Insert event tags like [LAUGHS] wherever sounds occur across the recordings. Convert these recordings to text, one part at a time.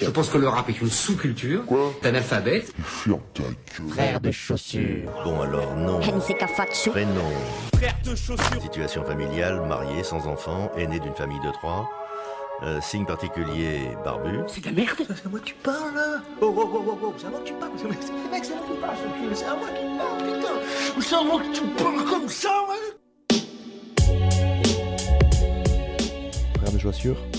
Je pense que le rap est une sous-culture Quoi d'un alphabet. Ferme ta gueule. Frère de chaussures. Bon alors non. Prénom. Frère de chaussures. Situation familiale, marié, sans enfant, aîné d'une famille de trois. Euh, signe particulier, barbu. C'est de la merde. C'est à moi que tu parles là Oh oh oh oh oh, c'est à moi que tu parles C'est mec, c'est à moi que tu parles, ce cul, c'est à moi que tu parles, putain C'est à moi que tu parles comme ça, ouais? Frères de chaussures,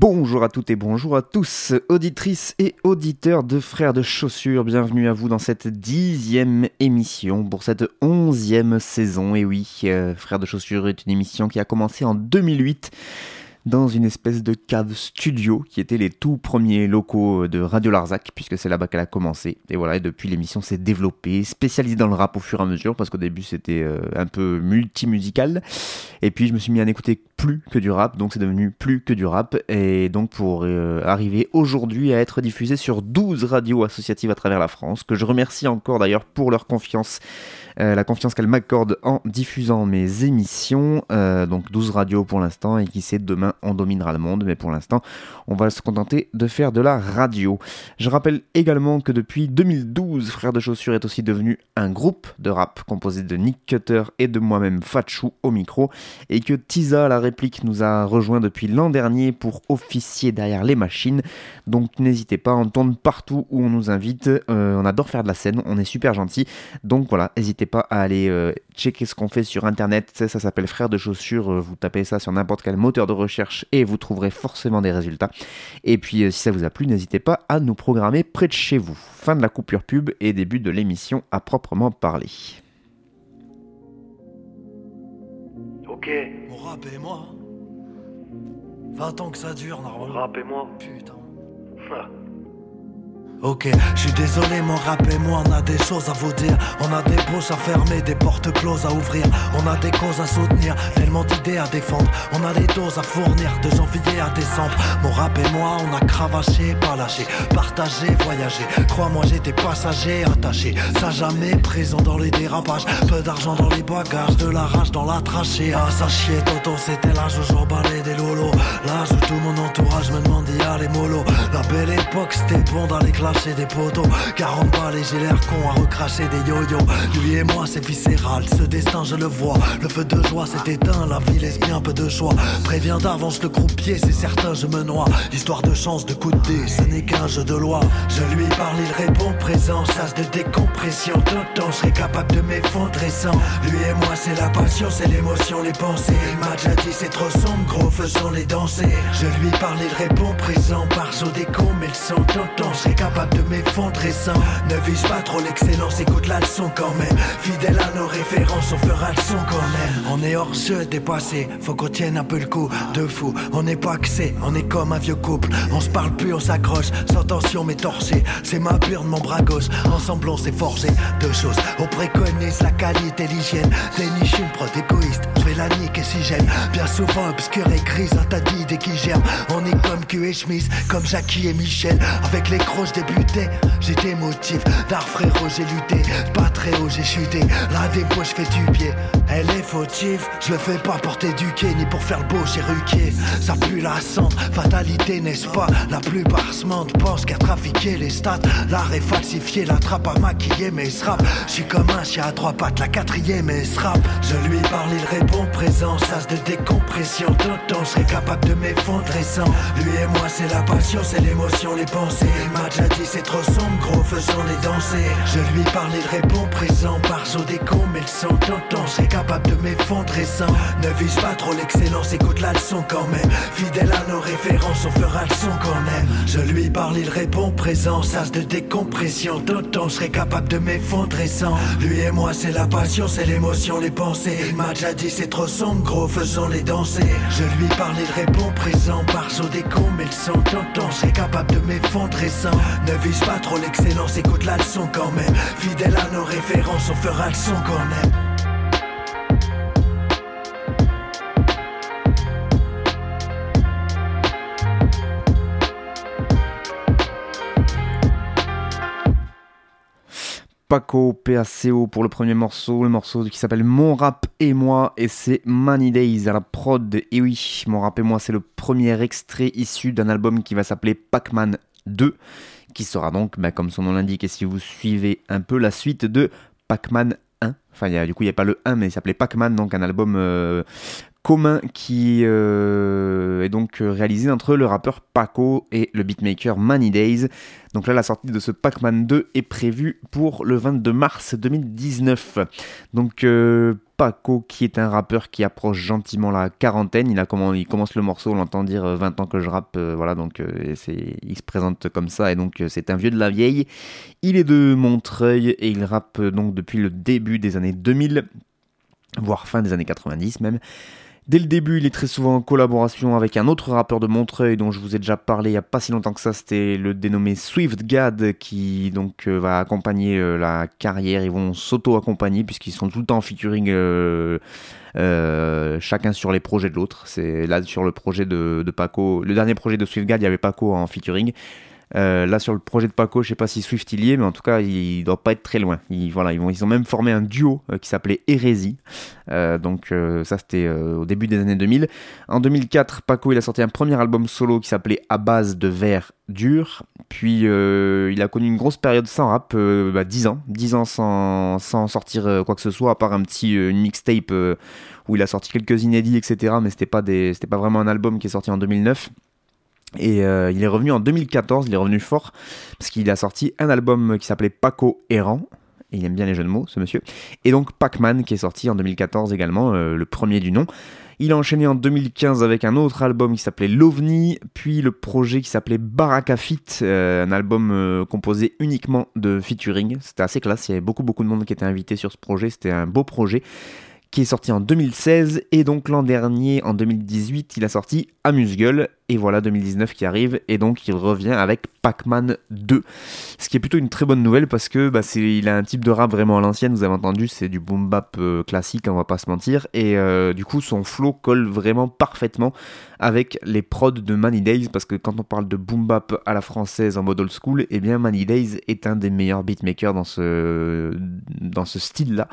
Bonjour à toutes et bonjour à tous, auditrices et auditeurs de Frères de Chaussures, bienvenue à vous dans cette dixième émission pour cette onzième saison. Et oui, euh, Frères de Chaussures est une émission qui a commencé en 2008 dans une espèce de cave studio qui était les tout premiers locaux de Radio Larzac, puisque c'est là-bas qu'elle a commencé. Et voilà, et depuis l'émission s'est développée, spécialisée dans le rap au fur et à mesure, parce qu'au début c'était euh, un peu multimusical. Et puis je me suis mis à n'écouter plus que du rap, donc c'est devenu plus que du rap. Et donc pour euh, arriver aujourd'hui à être diffusé sur 12 radios associatives à travers la France, que je remercie encore d'ailleurs pour leur confiance euh, la confiance qu'elle m'accorde en diffusant mes émissions. Euh, donc 12 radios pour l'instant, et qui sait, demain on dominera le monde, mais pour l'instant on va se contenter de faire de la radio. Je rappelle également que depuis 2012, Frères de Chaussures est aussi devenu un groupe de rap composé de Nick Cutter et de moi-même Fatchou au micro, et que Tisa la réplique nous a rejoint depuis l'an dernier pour officier derrière les machines. Donc n'hésitez pas, on tourne partout où on nous invite. Euh, on adore faire de la scène, on est super gentil. Donc voilà, n'hésitez pas à aller euh, checker ce qu'on fait sur internet. Ça, ça s'appelle Frères de Chaussures. Euh, Vous tapez ça sur n'importe quel moteur de recherche et vous trouverez forcément des résultats. Et puis euh, si ça vous a plu, n'hésitez pas à nous programmer près de chez vous. Fin de la coupure pub et début de l'émission à proprement parler. Ok. Mon rap et moi 20 ans que ça dure, normalement. Rap et moi. Putain. Ok, je suis désolé, mon rap et moi, on a des choses à vous dire. On a des bouches à fermer, des portes closes à ouvrir. On a des causes à soutenir, tellement d'idées à défendre. On a des doses à fournir, de janvier à décembre. Mon rap et moi, on a cravaché, pas lâché, partagé, voyagé. Crois-moi, j'étais passager, attaché. Ça jamais présent dans les dérapages. Peu d'argent dans les bagages, de la rage dans la trachée. Ah, ça chier, Toto, c'était l'âge où j'emballais des lolos. L'âge où tout mon entourage me demandait les mollo. La belle époque, c'était bon d'aller clasher des poteaux 40 balles et j'ai l'air con à recracher des yo-yo. Lui et moi c'est viscéral, ce destin je le vois. Le feu de joie s'est éteint, la vie laisse bien peu de choix. Préviens d'avance le croupier, c'est certain je me noie. Histoire de chance, de coup de dé, ce n'est qu'un jeu de loi. Je lui parle, il répond présent, sas de décompression. Tonton, je serais capable de m'effondrer sans Lui et moi c'est la passion, c'est l'émotion, les pensées. Il m'a déjà dit c'est trop sombre, gros faisons les danser Je lui parle, il répond présent, par des cons mais le son Tonton, je serais capable de m'effondrer sans Ne vise pas trop l'excellence, écoute la leçon quand même. Fidèle à nos références, on fera le son quand même. On est hors jeu, dépassé, faut qu'on tienne un peu le coup. De fou, on n'est pas axé, on est comme un vieux couple. On se parle plus, on s'accroche, sans tension mais torché. C'est ma burne, mon bras gauche, ensemble on s'est forgé Deux choses, on préconise la qualité, l'hygiène. Déniche une prod égoïste, je vais la niquer si j'aime? Bien souvent obscure et grise, un tas d'idées qui germent. On est comme Q et Schmiss, comme Jackie et Michel. Avec les croches des débuté, j'ai des motifs d'art frérot, j'ai lutté, pas très haut, j'ai chuté. La dépôt, je fais du pied, elle est fautive. Je le fais pas pour t'éduquer, ni pour faire le beau chez Ruquier. Ça pue la cendre, fatalité, n'est-ce pas? La plupart se mentent, pensent qu'à trafiquer les stats. L'art est falsifié, la trappe à maquiller mes rap. Je suis comme un chien à trois pattes, la quatrième est rap. Je lui parle, il répond présent, sas de décompression. Tonton, je serais capable de m'effondrer sans. Lui et moi, c'est la passion, c'est l'émotion, les pensées. C'est trop sombre, gros, faisons-les danser. Je lui parle, il répond présent, par saut des cons, mais le son tonton, c'est capable de m'effondrer sans. Ne vise pas trop l'excellence, écoute la leçon quand même. Fidèle à nos références, on fera le son quand même. Je lui parle, il répond présent, sas de décompression. Tonton, je serais capable de m'effondrer sans. Lui et moi, c'est la passion, c'est l'émotion, les pensées. Il m'a déjà dit c'est trop sombre, gros, faisons-les danser. Je lui parle, il répond présent, par saut des cons, mais le son tonton, je serais capable de m'effondrer sans. Ne vise pas trop l'excellence, écoute la leçon quand même. Fidèle à nos références, on fera le son qu'on aime. Paco PACO pour le premier morceau, le morceau qui s'appelle Mon rap et moi et c'est Money Days à la prod. Et eh oui, Mon rap et moi c'est le premier extrait issu d'un album qui va s'appeler Pac-Man 2 qui sera donc, bah, comme son nom l'indique et si vous suivez un peu la suite de Pac-Man 1. Enfin, y a, du coup, il n'y a pas le 1, mais il s'appelait Pac-Man, donc un album euh, commun qui euh, est donc euh, réalisé entre le rappeur Paco et le beatmaker Money Days. Donc là, la sortie de ce Pac-Man 2 est prévue pour le 22 mars 2019. Donc euh, Paco, qui est un rappeur qui approche gentiment la quarantaine, il, commence le morceau, on l'entend dire 20 ans que je rappe, voilà, donc il se présente comme ça, et donc c'est un vieux de la vieille. Il est de Montreuil et il rappe donc depuis le début des années 2000, voire fin des années 90 même. Dès le début, il est très souvent en collaboration avec un autre rappeur de Montreuil dont je vous ai déjà parlé il n'y a pas si longtemps que ça, c'était le dénommé Swift Gad qui donc euh, va accompagner euh, la carrière, ils vont s'auto-accompagner puisqu'ils sont tout le temps en featuring euh, chacun sur les projets de l'autre. C'est là sur le projet de, Paco, le dernier projet de Swift Gad, il y avait Paco en featuring. Euh, là, sur le projet de Paco, je sais pas si Swift il y est, mais en tout cas, il doit pas être très loin. Ils, voilà, ils, ils ont même formé un duo euh, qui s'appelait Hérésie. Euh, donc, ça, c'était au début des années 2000. En 2004, Paco, il a sorti un premier album solo qui s'appelait À base de verre dur. Puis, il a connu une grosse période sans rap, bah, 10 ans. 10 ans sans, sortir quoi que ce soit, à part un petit mixtape où il a sorti quelques inédits, etc. Mais c'était pas, c'était pas vraiment un album qui est sorti en 2009. Et euh, il est revenu en 2014, il est revenu fort, parce qu'il a sorti un album qui s'appelait Paco Errant. Et il aime bien les jeux de mots, ce monsieur. Et donc Pac-Man, qui est sorti en 2014 également, euh, le premier du nom. Il a enchaîné en 2015 avec un autre album qui s'appelait L'OVNI, puis le projet qui s'appelait Baraka Fit, euh, un album composé uniquement de featuring. C'était assez classe, il y avait beaucoup beaucoup de monde qui était invité sur ce projet, c'était un beau projet qui est sorti en 2016 et donc l'an dernier en 2018 il a sorti Amuse-Gueule et voilà 2019 qui arrive et donc il revient avec Pac-Man 2. Ce qui est plutôt une très bonne nouvelle parce que bah, il a un type de rap vraiment à l'ancienne, vous avez entendu, c'est du boom bap euh, classique, on va pas se mentir. Et euh, du coup son flow colle vraiment parfaitement avec les prods de Money Days parce que quand on parle de boom bap à la française en mode old school, et eh bien Money Days est un des meilleurs beatmakers dans ce, dans ce style-là.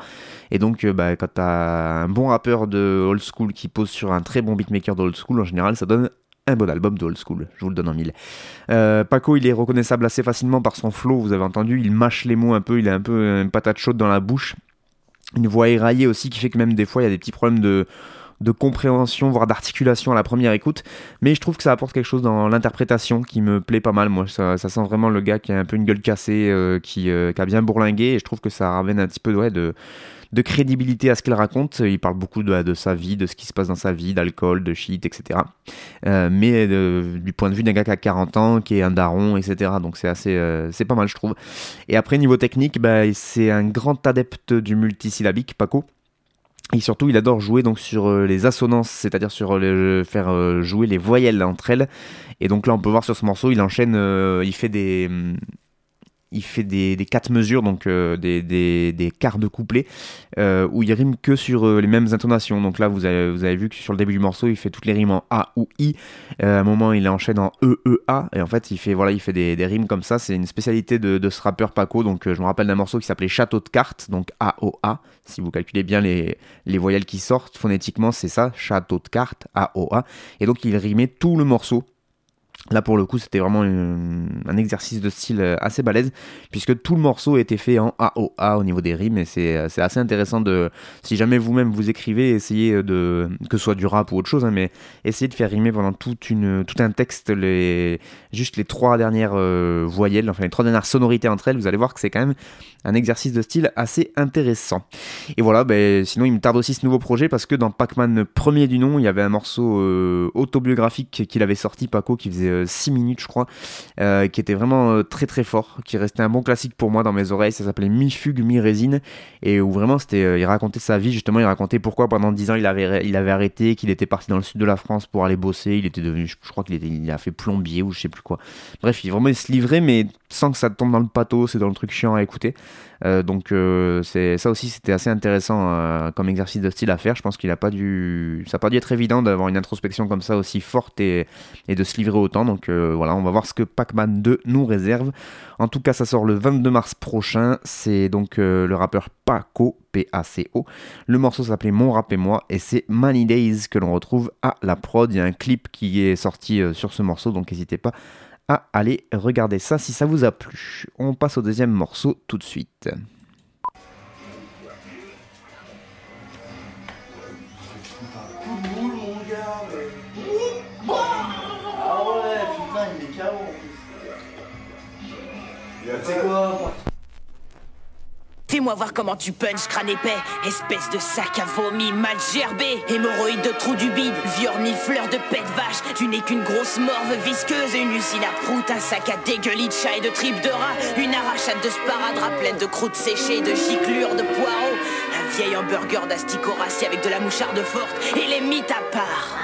Et donc euh, bah, quand t'as un bon rappeur de old school qui pose sur un très bon beatmaker de old school, en général ça donne un bon album de old school, je vous le donne en mille. Euh, Paco, il est reconnaissable assez facilement par son flow, vous avez entendu, il mâche les mots un peu, il a un peu une patate chaude dans la bouche. Une voix éraillée aussi qui fait que même des fois il y a des petits problèmes de, de compréhension, voire d'articulation à la première écoute. Mais je trouve que ça apporte quelque chose dans l'interprétation qui me plaît pas mal. Moi, ça, sent vraiment le gars qui a un peu une gueule cassée, euh, qui, euh, qui, a bien bourlingué. Et je trouve que ça ramène un petit peu ouais, de, de crédibilité à ce qu'il raconte. Il parle beaucoup de, sa vie, de ce qui se passe dans sa vie, d'alcool, de shit, etc. Euh, mais euh, du point de vue d'un gars qui a 40 ans, qui est un daron, etc. Donc c'est assez, euh, c'est pas mal, je trouve. Et après, niveau technique, bah, c'est un grand adepte du multisyllabique, Paco. Et surtout, il adore jouer sur les assonances, c'est-à-dire sur faire jouer les voyelles entre elles. Et donc là, on peut voir sur ce morceau, il enchaîne, il fait des, il fait des, quatre mesures, donc euh, des, quarts de couplet, euh, où il rime que sur euh, les mêmes intonations. Donc là, vous avez, vu que sur le début du morceau, il fait toutes les rimes en A ou I. à un moment, il enchaîne en E, E, A. Et en fait, il fait, voilà, il fait des, rimes comme ça. C'est une spécialité de, de, ce rappeur Paco. Donc je me rappelle d'un morceau qui s'appelait Château de cartes, donc A, O, A. Si vous calculez bien les, les voyelles qui sortent, phonétiquement, c'est ça, Château de cartes, A, O, A. Et donc il rimait tout le morceau Là pour le coup c'était vraiment un exercice de style euh, assez balèze puisque tout le morceau était fait en AOA au niveau des rimes et euh, c'est assez intéressant de si jamais vous-même vous écrivez essayez de que ce soit du rap ou autre chose hein, mais essayez de faire rimer pendant une, tout un texte les, juste les trois dernières euh, voyelles enfin les trois dernières sonorités entre elles. Vous allez voir que c'est quand même un exercice de style assez intéressant. Et voilà ben, sinon il me tarde aussi ce nouveau projet parce que dans Pac-Man premier du nom il y avait un morceau autobiographique qu'il avait sorti Paco qui faisait 6 minutes, je crois, euh, qui était vraiment euh, très très fort, qui restait un bon classique pour moi dans mes oreilles. Ça s'appelait Mi fugue, mi résine, et où vraiment c'était, euh, il racontait sa vie, justement, il racontait pourquoi pendant 10 ans il avait, il avait arrêté, qu'il était parti dans le sud de la France pour aller bosser, il était devenu, je, crois qu'il a fait plombier ou je sais plus quoi. Bref, il vraiment il se livrait, mais sans que ça tombe dans le pathos, c'est dans le truc chiant à écouter. Donc c'est ça aussi c'était assez intéressant comme exercice de style à faire. Je pense qu'il a pas dû, ça n'a pas dû être évident d'avoir une introspection comme ça aussi forte et, de se livrer autant. Donc euh, voilà, on va voir ce que Pac-Man 2 nous réserve. En tout cas, ça sort le 22 mars prochain. C'est donc euh, le rappeur Paco, P-A-C-O. Le morceau s'appelait Mon Rap et Moi et c'est Money Days que l'on retrouve à la prod. Il y a un clip qui est sorti euh, sur ce morceau, donc n'hésitez pas à aller regarder ça si ça vous a plu. On passe au deuxième morceau tout de suite. Ah ouais, putain, il est KO en plus. Tu sais quoi Voir comment tu punches, crâne épais, espèce de sac à vomi mal gerbé, hémorroïde de trou du bide, fleur de pète vache, tu n'es qu'une grosse morve visqueuse, une usine à prout, un sac à dégueulis de chat et de tripes de rat, une arrachade de sparadrap pleine de croûtes séchées, de giclures, de poireaux, un vieil hamburger d'asticot avec de la moucharde forte, et les mythes à part.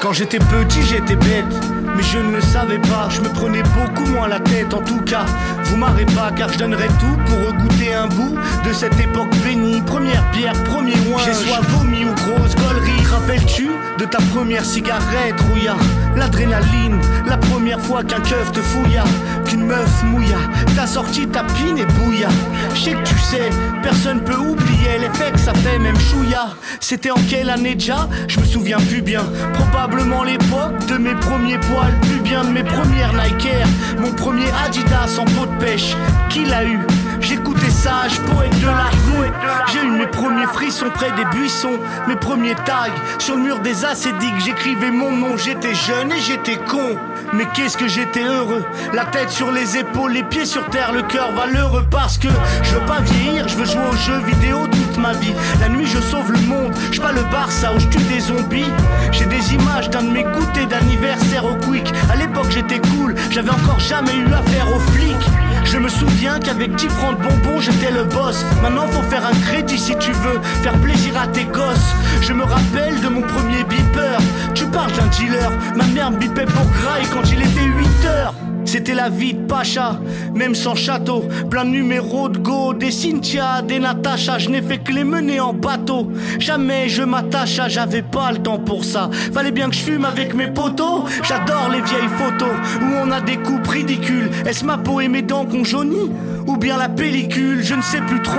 Quand j'étais petit, j'étais bête, mais je ne le savais pas. Je me prenais beaucoup moins la tête, en tout cas. Vous m'arrêtez pas, car je donnerais tout pour regoûter un bout de cette époque bénie. Première bière, premier oin. J'ai soit vomi ou grosse gaulerie. Rappelles-tu de ta première cigarette, rouilla L'adrénaline, la première fois qu'un keuf te fouilla, qu'une meuf mouilla. T'as sorti ta pine et bouilla. Je sais que tu sais, personne peut oublier l'effet que ça fait, même chouilla. C'était en quelle année déjà? Je me souviens plus bien. Probablement l'époque de mes premiers poils, plus bien de mes premières Nike. Mon premier Adidas en peau de pêche. Qui l'a eu? J'écoutais poète de la. J'ai eu mes premiers frissons près des buissons, mes premiers tags sur le mur des acédiques. J'écrivais mon nom, j'étais jeune et j'étais con. Mais qu'est-ce que j'étais heureux, la tête sur les épaules, les pieds sur terre, le cœur valeureux parce que je veux pas vieillir, je veux jouer aux jeux vidéo toute ma vie. La nuit je sauve le monde, je pas le Barça où je tue des zombies. J'ai des images d'un de mes goûters d'anniversaire au Quick. À l'époque j'étais cool, j'avais encore jamais eu affaire aux flics. Je me souviens qu'avec 10 francs de bonbons, j'étais le boss. Maintenant, faut faire un crédit si tu veux faire plaisir à tes gosses. Je me rappelle de mon premier beeper. Tu parles d'un dealer, ma mère me bipait pour graille quand il était 8 heures. C'était la vie de Pacha, même sans château. Plein de numéros de go, des Cynthia, des Natacha. Je n'ai fait que les mener en bateau. Jamais je m'attache à, j'avais pas le temps pour ça. Fallait bien que je fume avec mes potos. J'adore les vieilles photos où on a des coupes ridicules. Est-ce ma peau et mes dents qu'on jaunit Ou bien la pellicule? Je ne sais plus trop.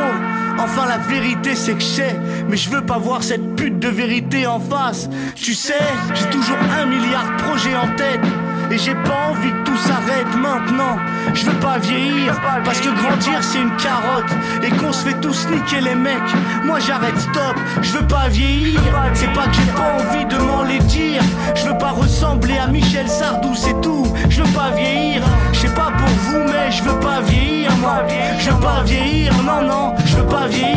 Enfin la vérité c'est que je sais Mais je veux pas voir cette pute de vérité en face Tu sais, j'ai toujours un milliard de projets en tête et j'ai pas envie que tout s'arrête maintenant. Je veux pas vieillir, parce que grandir c'est une carotte. Et qu'on se fait tous niquer les mecs. Moi j'arrête stop, je veux pas vieillir. C'est pas que j'ai pas envie de m'en les dire. Je veux pas ressembler à Michel Sardou, c'est tout. Je veux pas vieillir, je sais pas pour vous, mais je veux pas vieillir, moi. Je veux pas vieillir, non, non, je veux pas vieillir.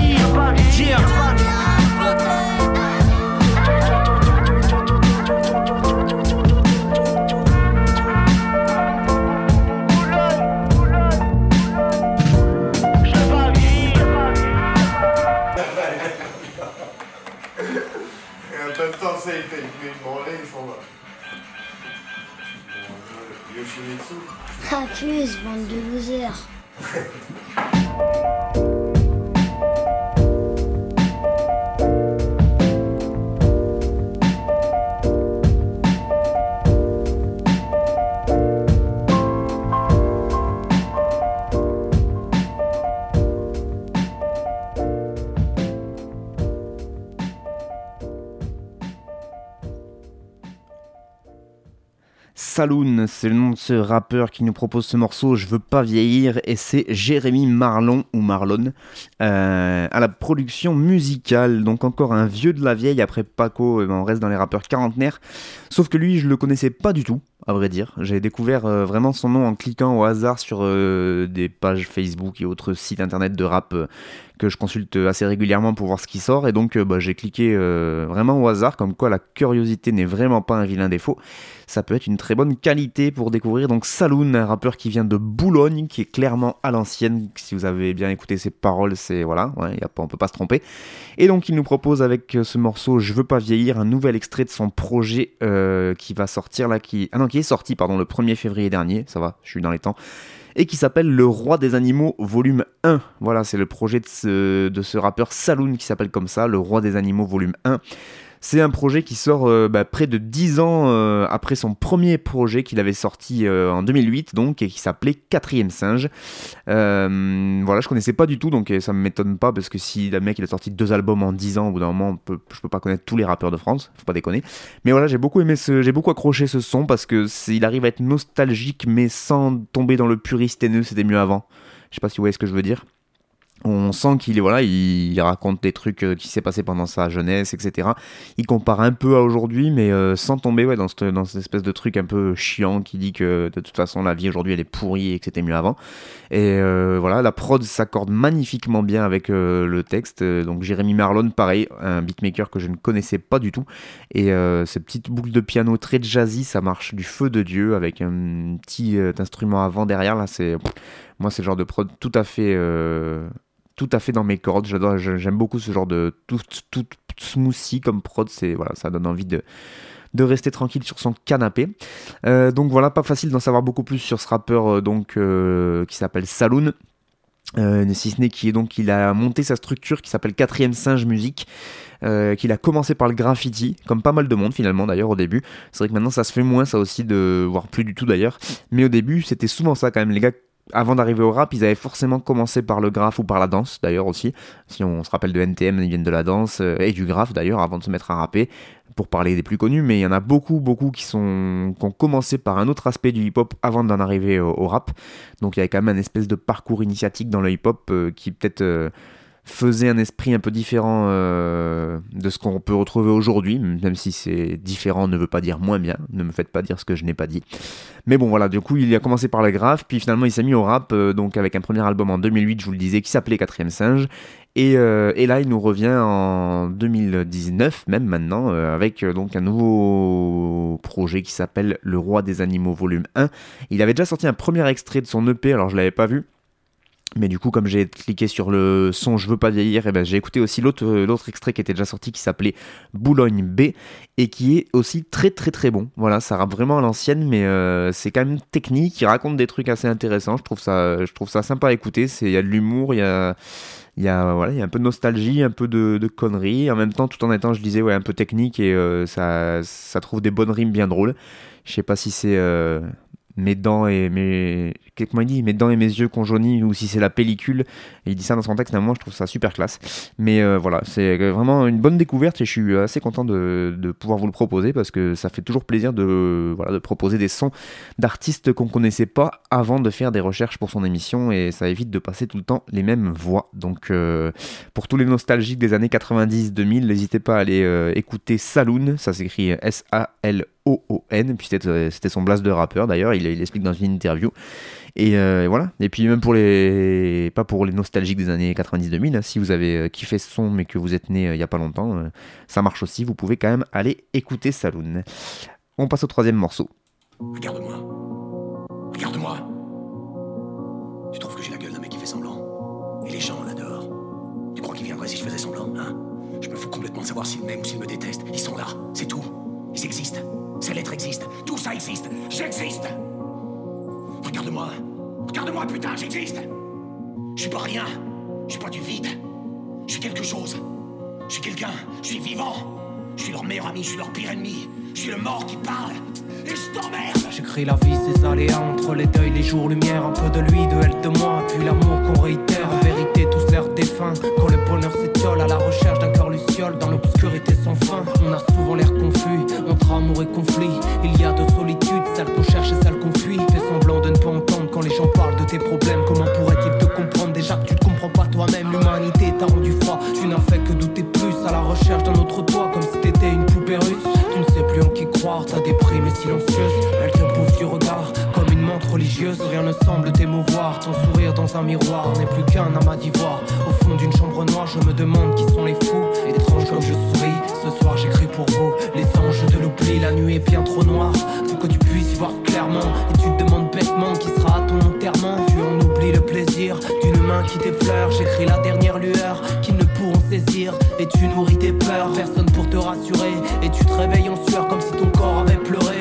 En même temps, ça, il fait une branlée, il s'en va. Bon, Yoshimitsu. Accuse, bande de losers. [LAUGHS] Saloon, c'est le nom de ce rappeur qui nous propose ce morceau Je veux pas vieillir et c'est Jérémy Marlon ou Marlon euh, à la production musicale. Donc encore un vieux de la vieille après Paco, eh ben, on reste dans les rappeurs quarantenaires. Sauf que lui, je le connaissais pas du tout, à vrai dire. J'ai découvert euh, vraiment son nom en cliquant au hasard sur euh, des pages Facebook et autres sites internet de rap que je consulte assez régulièrement pour voir ce qui sort. Et donc, euh, bah, j'ai cliqué euh, vraiment au hasard, comme quoi la curiosité n'est vraiment pas un vilain défaut. Ça peut être une très bonne qualité pour découvrir donc Saloon, un rappeur qui vient de Boulogne, qui est clairement à l'ancienne. Si vous avez bien écouté ses paroles, c'est voilà, y a pas, on peut pas se tromper. Et donc, il nous propose avec euh, ce morceau Je veux pas vieillir un nouvel extrait de son projet qui va sortir là, qui ah non, qui est sorti pardon le 1er février dernier. Ça va, je suis dans les temps et qui s'appelle Le Roi des Animaux volume 1. Voilà, c'est le projet de ce, rappeur Saloon qui s'appelle comme ça, Le Roi des Animaux volume 1. C'est un projet qui sort euh, bah, près de 10 ans euh, après son premier projet qu'il avait sorti euh, en 2008, donc, et qui s'appelait Quatrième Singe. Voilà, je connaissais pas du tout, donc ça me m'étonne pas, parce que si le mec il a sorti deux albums en 10 ans, au bout d'un moment, peut- je peux pas connaître tous les rappeurs de France, faut pas déconner. Mais voilà, j'ai beaucoup aimé j'ai beaucoup accroché ce son, parce que il arrive à être nostalgique, mais sans tomber dans le puriste haineux, c'était mieux avant. Je sais pas si vous voyez ce que je veux dire. On sent qu'il voilà, il, raconte des trucs euh, qui s'est passé pendant sa jeunesse, etc. Il compare un peu à aujourd'hui, mais euh, sans tomber dans, cette, cette espèce de truc un peu chiant qui dit que de toute façon la vie aujourd'hui elle est pourrie et que c'était mieux avant. Et euh, voilà, la prod s'accorde magnifiquement bien avec le texte. Donc Jérémy Marlon, pareil, un beatmaker que je ne connaissais pas du tout. Et ces petites boucles de piano très jazzy, ça marche du feu de Dieu avec un petit instrument avant derrière. Là, c'est moi c'est le genre de prod tout à fait tout à fait dans mes cordes. J'adore, j'aime beaucoup ce genre de tout, tout smoothie comme prod. C'est voilà, ça donne envie de de rester tranquille sur son canapé. Euh, donc voilà, pas facile d'en savoir beaucoup plus sur ce rappeur euh, donc euh, qui s'appelle Saloon. Si ce n'est qu'il donc il a monté sa structure qui s'appelle Quatrième Singe Musique, qu'il a commencé par le graffiti, comme pas mal de monde finalement d'ailleurs au début. C'est vrai que maintenant ça se fait moins ça aussi de voire plus du tout d'ailleurs, mais au début c'était souvent ça quand même les gars. Avant d'arriver au rap, ils avaient forcément commencé par le graphe ou par la danse d'ailleurs aussi. Si on se rappelle de NTM, ils viennent de la danse euh, et du graphe d'ailleurs avant de se mettre à rapper pour parler des plus connus, mais il y en a beaucoup, beaucoup qui, ont commencé par un autre aspect du hip-hop avant d'en arriver au, rap. Donc il y avait quand même un espèce de parcours initiatique dans le hip-hop euh, qui peut-être euh, faisait un esprit un peu différent euh, de ce qu'on peut retrouver aujourd'hui, même si c'est différent ne veut pas dire moins bien, ne me faites pas dire ce que je n'ai pas dit. Mais bon voilà, du coup il a commencé par le graphe, puis finalement il s'est mis au rap, euh, donc avec un premier album en 2008, je vous le disais, qui s'appelait Quatrième Singe. Et, euh, et là, il nous revient en 2019, même maintenant, avec donc un nouveau projet qui s'appelle Le Roi des Animaux Volume 1. Il avait déjà sorti un premier extrait de son EP, alors je l'avais pas vu. Mais du coup, comme j'ai cliqué sur le son Je veux pas vieillir, et ben j'ai écouté aussi l'autre euh, l'autre extrait qui était déjà sorti qui s'appelait Boulogne B et qui est aussi très très très bon. Voilà, ça rappe vraiment à l'ancienne, mais euh, c'est quand même technique. Il raconte des trucs assez intéressants. Je trouve ça, je trouve ça sympa à écouter. Il y a de l'humour, il y a y a voilà, il y a un peu de nostalgie, un peu de, conneries, en même temps tout en étant, je disais, ouais, un peu technique et euh, ça trouve des bonnes rimes bien drôles. Je sais pas si c'est mes dents et mes comment il dit mes dents et mes yeux qu'on jaunit ou si c'est la pellicule il dit ça dans son texte moi je trouve ça super classe. Mais euh, voilà c'est vraiment une bonne découverte et je suis assez content de, pouvoir vous le proposer parce que ça fait toujours plaisir de voilà de proposer des sons d'artistes qu'on connaissait pas avant de faire des recherches pour son émission et ça évite de passer tout le temps les mêmes voix. Donc euh, pour tous les nostalgiques des années 90-2000 n'hésitez pas à aller euh, écouter Saloon. Ça s'écrit S A L O-O-N, puis c'était c'était son blast de rappeur d'ailleurs, il, il explique dans une interview. Et euh, voilà. Et puis même pour les, pas pour les nostalgiques des années 90-2000, hein, si vous avez euh, kiffé ce son mais que vous êtes né euh, il y a pas longtemps, ça marche aussi. Vous pouvez quand même aller écouter Saloon. On passe au troisième morceau. Regarde-moi. Regarde-moi. Tu trouves que j'ai la gueule d'un mec qui fait semblant Et les gens là-dehors Tu crois qu'ils viendraient si je faisais semblant, hein? Je me fous complètement de savoir s'ils m'aiment ou s'ils me détestent. Ils sont là, c'est tout. Ils existent. Ces lettres existent. Tout ça existe. J'existe. Regarde-moi. Regarde-moi, putain, j'existe. Je suis pas rien. Je suis pas du vide. Je suis quelque chose. Je suis quelqu'un. Je suis vivant. Je suis leur meilleur ami. Je suis leur pire ennemi. Je suis le mort qui parle. Et je t'emmerde. J'écris la vie, ses aléas entre les deuils, les jours, lumière, un peu de lui, de elle, de moi, puis l'amour qu'on réitère. En vérité, tous l'air défunt, quand le bonheur s'étiole à la recherche d'un cœur luciole, dans l'obscurité sans fin. On a souvent l'air confus, entre amour et conflit. Il y a de solitude, celle qu'on cherche et celle qu'on fuit. Fais semblant de ne pas entendre quand les gens parlent de tes problèmes. Comment pourraient-ils te comprendre? Déjà que tu te comprends pas toi-même L'humanité t'a rendu froid, tu n'as fait que douter plus à la recherche d'un autre toi, comme si t'étais une poupée russe. Tu ne sais plus en qui croire, t'as des primes silencieuse. Elle te bouffe du regard, une menthe religieuse. Rien ne semble t'émouvoir. Ton sourire dans un miroir n'est plus qu'un amas d'ivoire. Au fond d'une chambre noire, je me demande qui sont les fous. Étrange comme je souris, ce soir j'écris pour vous. Les anges de l'oubli, la nuit est bien trop noire. Pour que tu puisses voir clairement. Et tu te demandes bêtement qui sera ton enterrement. Tu en oublies le plaisir d'une main qui t'effleure. J'écris la dernière lueur qu'ils ne pourront saisir. Et tu nourris tes peurs, personne pour te rassurer. Et tu te réveilles en sueur comme si ton corps avait pleuré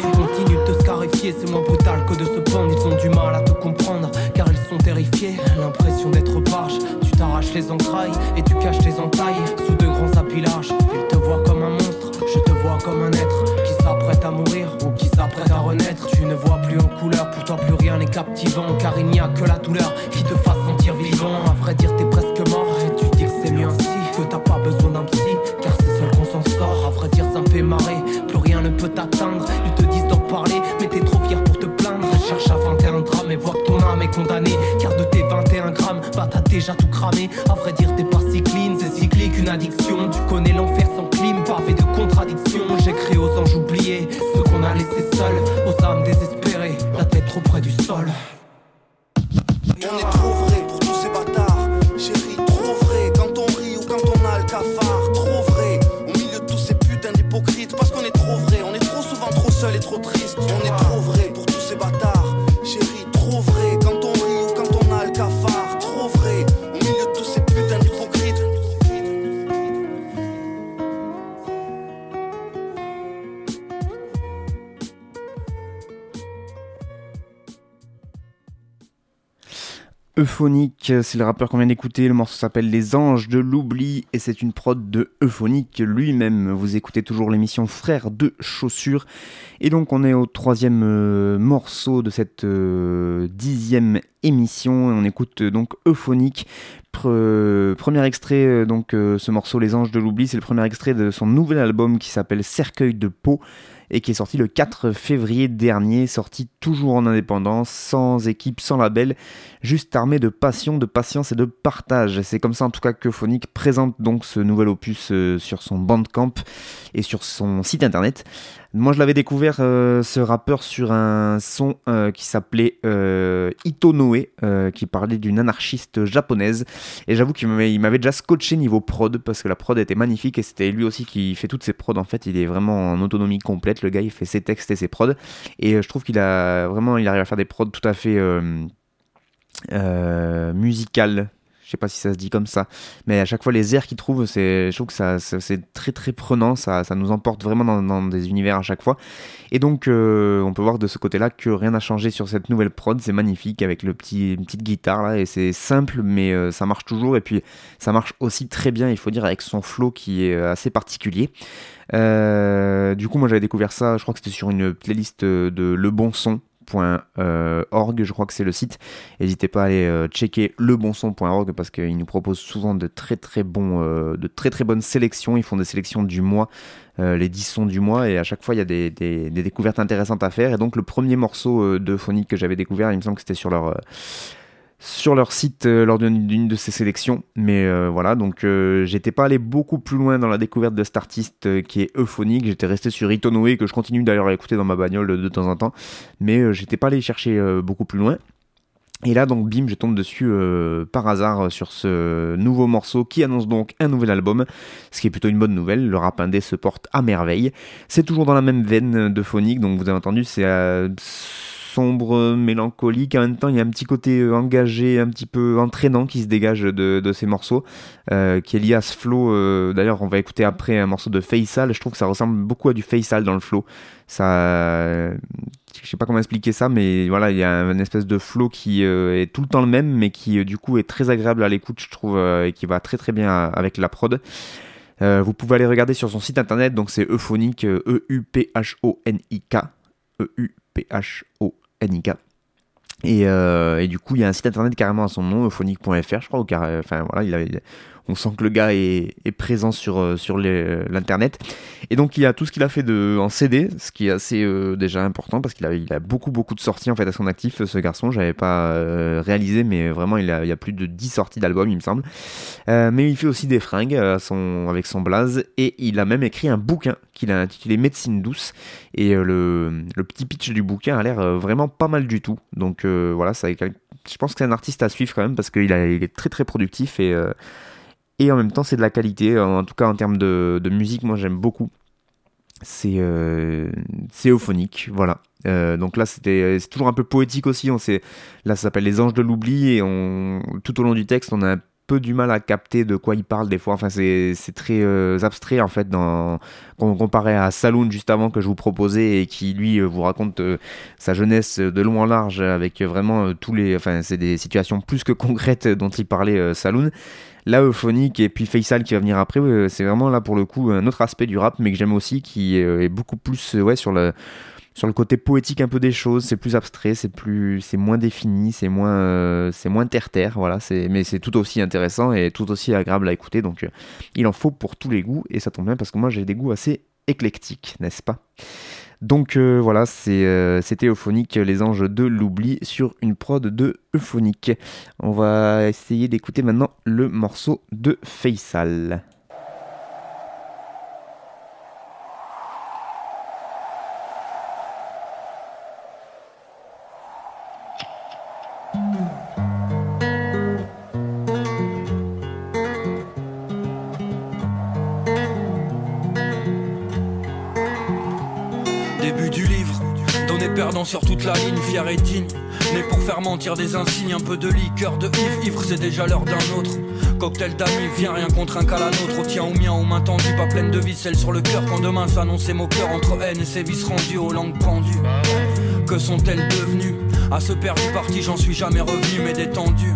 c'est moins brutal que de se pendre. Ils ont du mal à te comprendre car ils sont terrifiés. L'impression d'être barge, tu t'arraches les entrailles et tu caches tes entailles sous de grands apilages. Ils te voient comme un monstre, je te vois comme un être qui s'apprête à mourir ou qui s'apprête à renaître. Tu ne vois plus en couleur, pour toi plus rien n'est captivant car il n'y a que la douleur qui te fasse sentir vivant. À vrai dire, t'es presque mort et tu dis c'est mieux ainsi, que t'as pas besoin d'un psy car c'est seul qu'on s'en sort. À vrai dire, ça me fait marrer, plus rien ne peut t'atteindre. Condamnée, car de tes 21 grammes, bah t'as déjà tout cramé. À vrai dire, t'es pas si c'est cyclique, une addiction. Tu connais l'enfer sans clim, pavé de contradictions. J'écris aux anges oubliés, ceux qu'on a laissés seuls, aux âmes désespérées, la tête trop près du sol. Euphonique, c'est le rappeur qu'on vient d'écouter. Le morceau s'appelle Les Anges de l'Oubli et c'est une prod de Euphonique lui-même. Vous écoutez toujours l'émission Frères de Chaussures. Et donc, on est au troisième euh, morceau de cette euh, dixième émission. Et on écoute euh, donc Euphonique. Pre- premier extrait, donc ce morceau Les Anges de l'Oubli, c'est le premier extrait de son nouvel album qui s'appelle Cercueil de peau et qui est sorti le 4 février dernier, sorti toujours en indépendance, sans équipe, sans label, juste armé de passion, de patience et de partage. C'est comme ça en tout cas que Phonique présente donc ce nouvel opus euh, sur son Bandcamp et sur son site internet. Moi je l'avais découvert euh, ce rappeur sur un son euh, qui s'appelait euh, Itonoe, euh, qui parlait d'une anarchiste japonaise. Et j'avoue qu'il m'avait déjà scotché niveau prod parce que la prod était magnifique et c'était lui aussi qui fait toutes ses prods. En fait, il est vraiment en autonomie complète. Le gars, il fait ses textes et ses prods. Et je trouve qu'il a vraiment, il arrive à faire des prods tout à fait euh, musicales. Je sais pas si ça se dit comme ça, mais à chaque fois les airs qu'il trouve, c'est, je trouve que c'est très très prenant, ça, nous emporte vraiment dans, des univers à chaque fois. Et donc euh, on peut voir de ce côté-là que rien n'a changé sur cette nouvelle prod, c'est magnifique avec le petit, guitare là, et c'est simple mais euh, ça marche toujours, et puis ça marche aussi très bien, il faut dire, avec son flow qui est assez particulier. Du coup moi j'avais découvert ça, je crois que c'était sur une playlist de Le Bon Son .org, je crois que c'est le site. N'hésitez pas à aller euh, checker lebonson.org parce qu'ils nous proposent souvent de très très bons, euh, de très très bonnes sélections. Ils font des sélections du mois, euh, les 10 sons du mois, et à chaque fois il y a des, des- découvertes intéressantes à faire. Et donc le premier morceau euh, de Phonique que j'avais découvert, il me semble que c'était sur leur euh, sur leur site euh, lors d'une de ces sélections. Mais euh, voilà, donc euh, j'étais pas allé beaucoup plus loin dans la découverte de cet artiste qui est euphonique. J'étais resté sur Itonoe que je continue d'ailleurs à écouter dans ma bagnole de, temps en temps. Mais j'étais pas allé chercher beaucoup plus loin. Et là, donc, bim, je tombe dessus par hasard sur ce nouveau morceau qui annonce donc un nouvel album, ce qui est plutôt une bonne nouvelle. Le rap indé se porte à merveille. C'est toujours dans la même veine de phonique, donc vous avez entendu, c'est euh, sombre, mélancolique. En même temps, il y a un petit côté euh, engagé, un petit peu entraînant qui se dégage de, ces morceaux, euh, qui est lié à ce flow. euh, D'ailleurs, on va écouter après un morceau de Faisal. Je trouve que ça ressemble beaucoup à du Faisal dans le flow. Ça, euh, je sais pas comment expliquer ça, mais voilà, il y a une espèce de flow qui euh, est tout le temps le même, mais qui euh, du coup est très agréable à l'écoute, je trouve, euh, et qui va très très bien avec la prod. Euh, vous pouvez aller regarder sur son site internet, donc c'est euphonique, euh, E-U-P-H-O-N-I-K, Et, euh, et du coup, il y a un site internet carrément à son nom, euphonique.fr, je crois, ou carré- enfin voilà, il a- on sent que le gars est, présent sur, euh, sur l'internet. Et donc, il y a tout ce qu'il a fait de, en CD, ce qui est assez euh, déjà important parce qu'il a, beaucoup, beaucoup de sorties en fait à son actif, ce garçon. J'avais pas euh, réalisé, mais vraiment, il, y a plus de 10 sorties d'albums, il me semble. Euh, mais il fait aussi des fringues avec son blaze et il a même écrit un bouquin qu'il a intitulé Médecine douce. Et euh, le, le petit pitch du bouquin a l'air euh, vraiment pas mal du tout. Donc euh, voilà, ça, je pense que c'est un artiste à suivre quand même parce qu'il il est très très productif et, euh, et en même temps c'est de la qualité. En tout cas en termes de, musique, moi j'aime beaucoup. C'est euh, euphonique, voilà. Euh, donc là c'était c'est toujours un peu poétique aussi. On sait, là ça s'appelle les anges de l'oubli et tout au long du texte on a un peu du mal à capter de quoi il parle des fois. Enfin, c'est très euh, abstrait en fait, dans, com- comparé à Saloon juste avant que je vous proposais et qui lui euh, vous raconte euh, sa jeunesse de long en large avec euh, vraiment euh, tous les. Enfin, c'est des situations plus que concrètes dont il parlait euh, Saloon. Là, Euphonique et puis Faisal qui va venir après, c'est vraiment là pour le coup un autre aspect du rap, mais que j'aime aussi, qui est beaucoup plus euh, sur le côté poétique un peu des choses, c'est plus abstrait, c'est plus, c'est moins défini, c'est moins, euh, terre-terre, voilà. Mais c'est tout aussi intéressant et tout aussi agréable à écouter. Donc, euh, il en faut pour tous les goûts et ça tombe bien parce que moi j'ai des goûts assez éclectiques, n'est-ce pas? Donc euh, voilà, c'est, c'était Euphonique, les anges de l'oubli sur une prod de Euphonique. On va essayer d'écouter maintenant le morceau de Faisal. Sur toute la ligne, fier et digne. Né pour faire mentir des insignes, un peu de liqueur, de ivre, ivre c'est déjà l'heure d'un autre. Cocktail d'amis, viens rien contre un cas la nôtre. Au tien ou mien, aux mains tendues, pas pleine de vis, sur le cœur. Quand demain s'annonce mon cœur entre haine et sévices rendus aux langues pendues. Que sont-elles devenues? À ce perdu parti, j'en suis jamais revenu, mais détendu.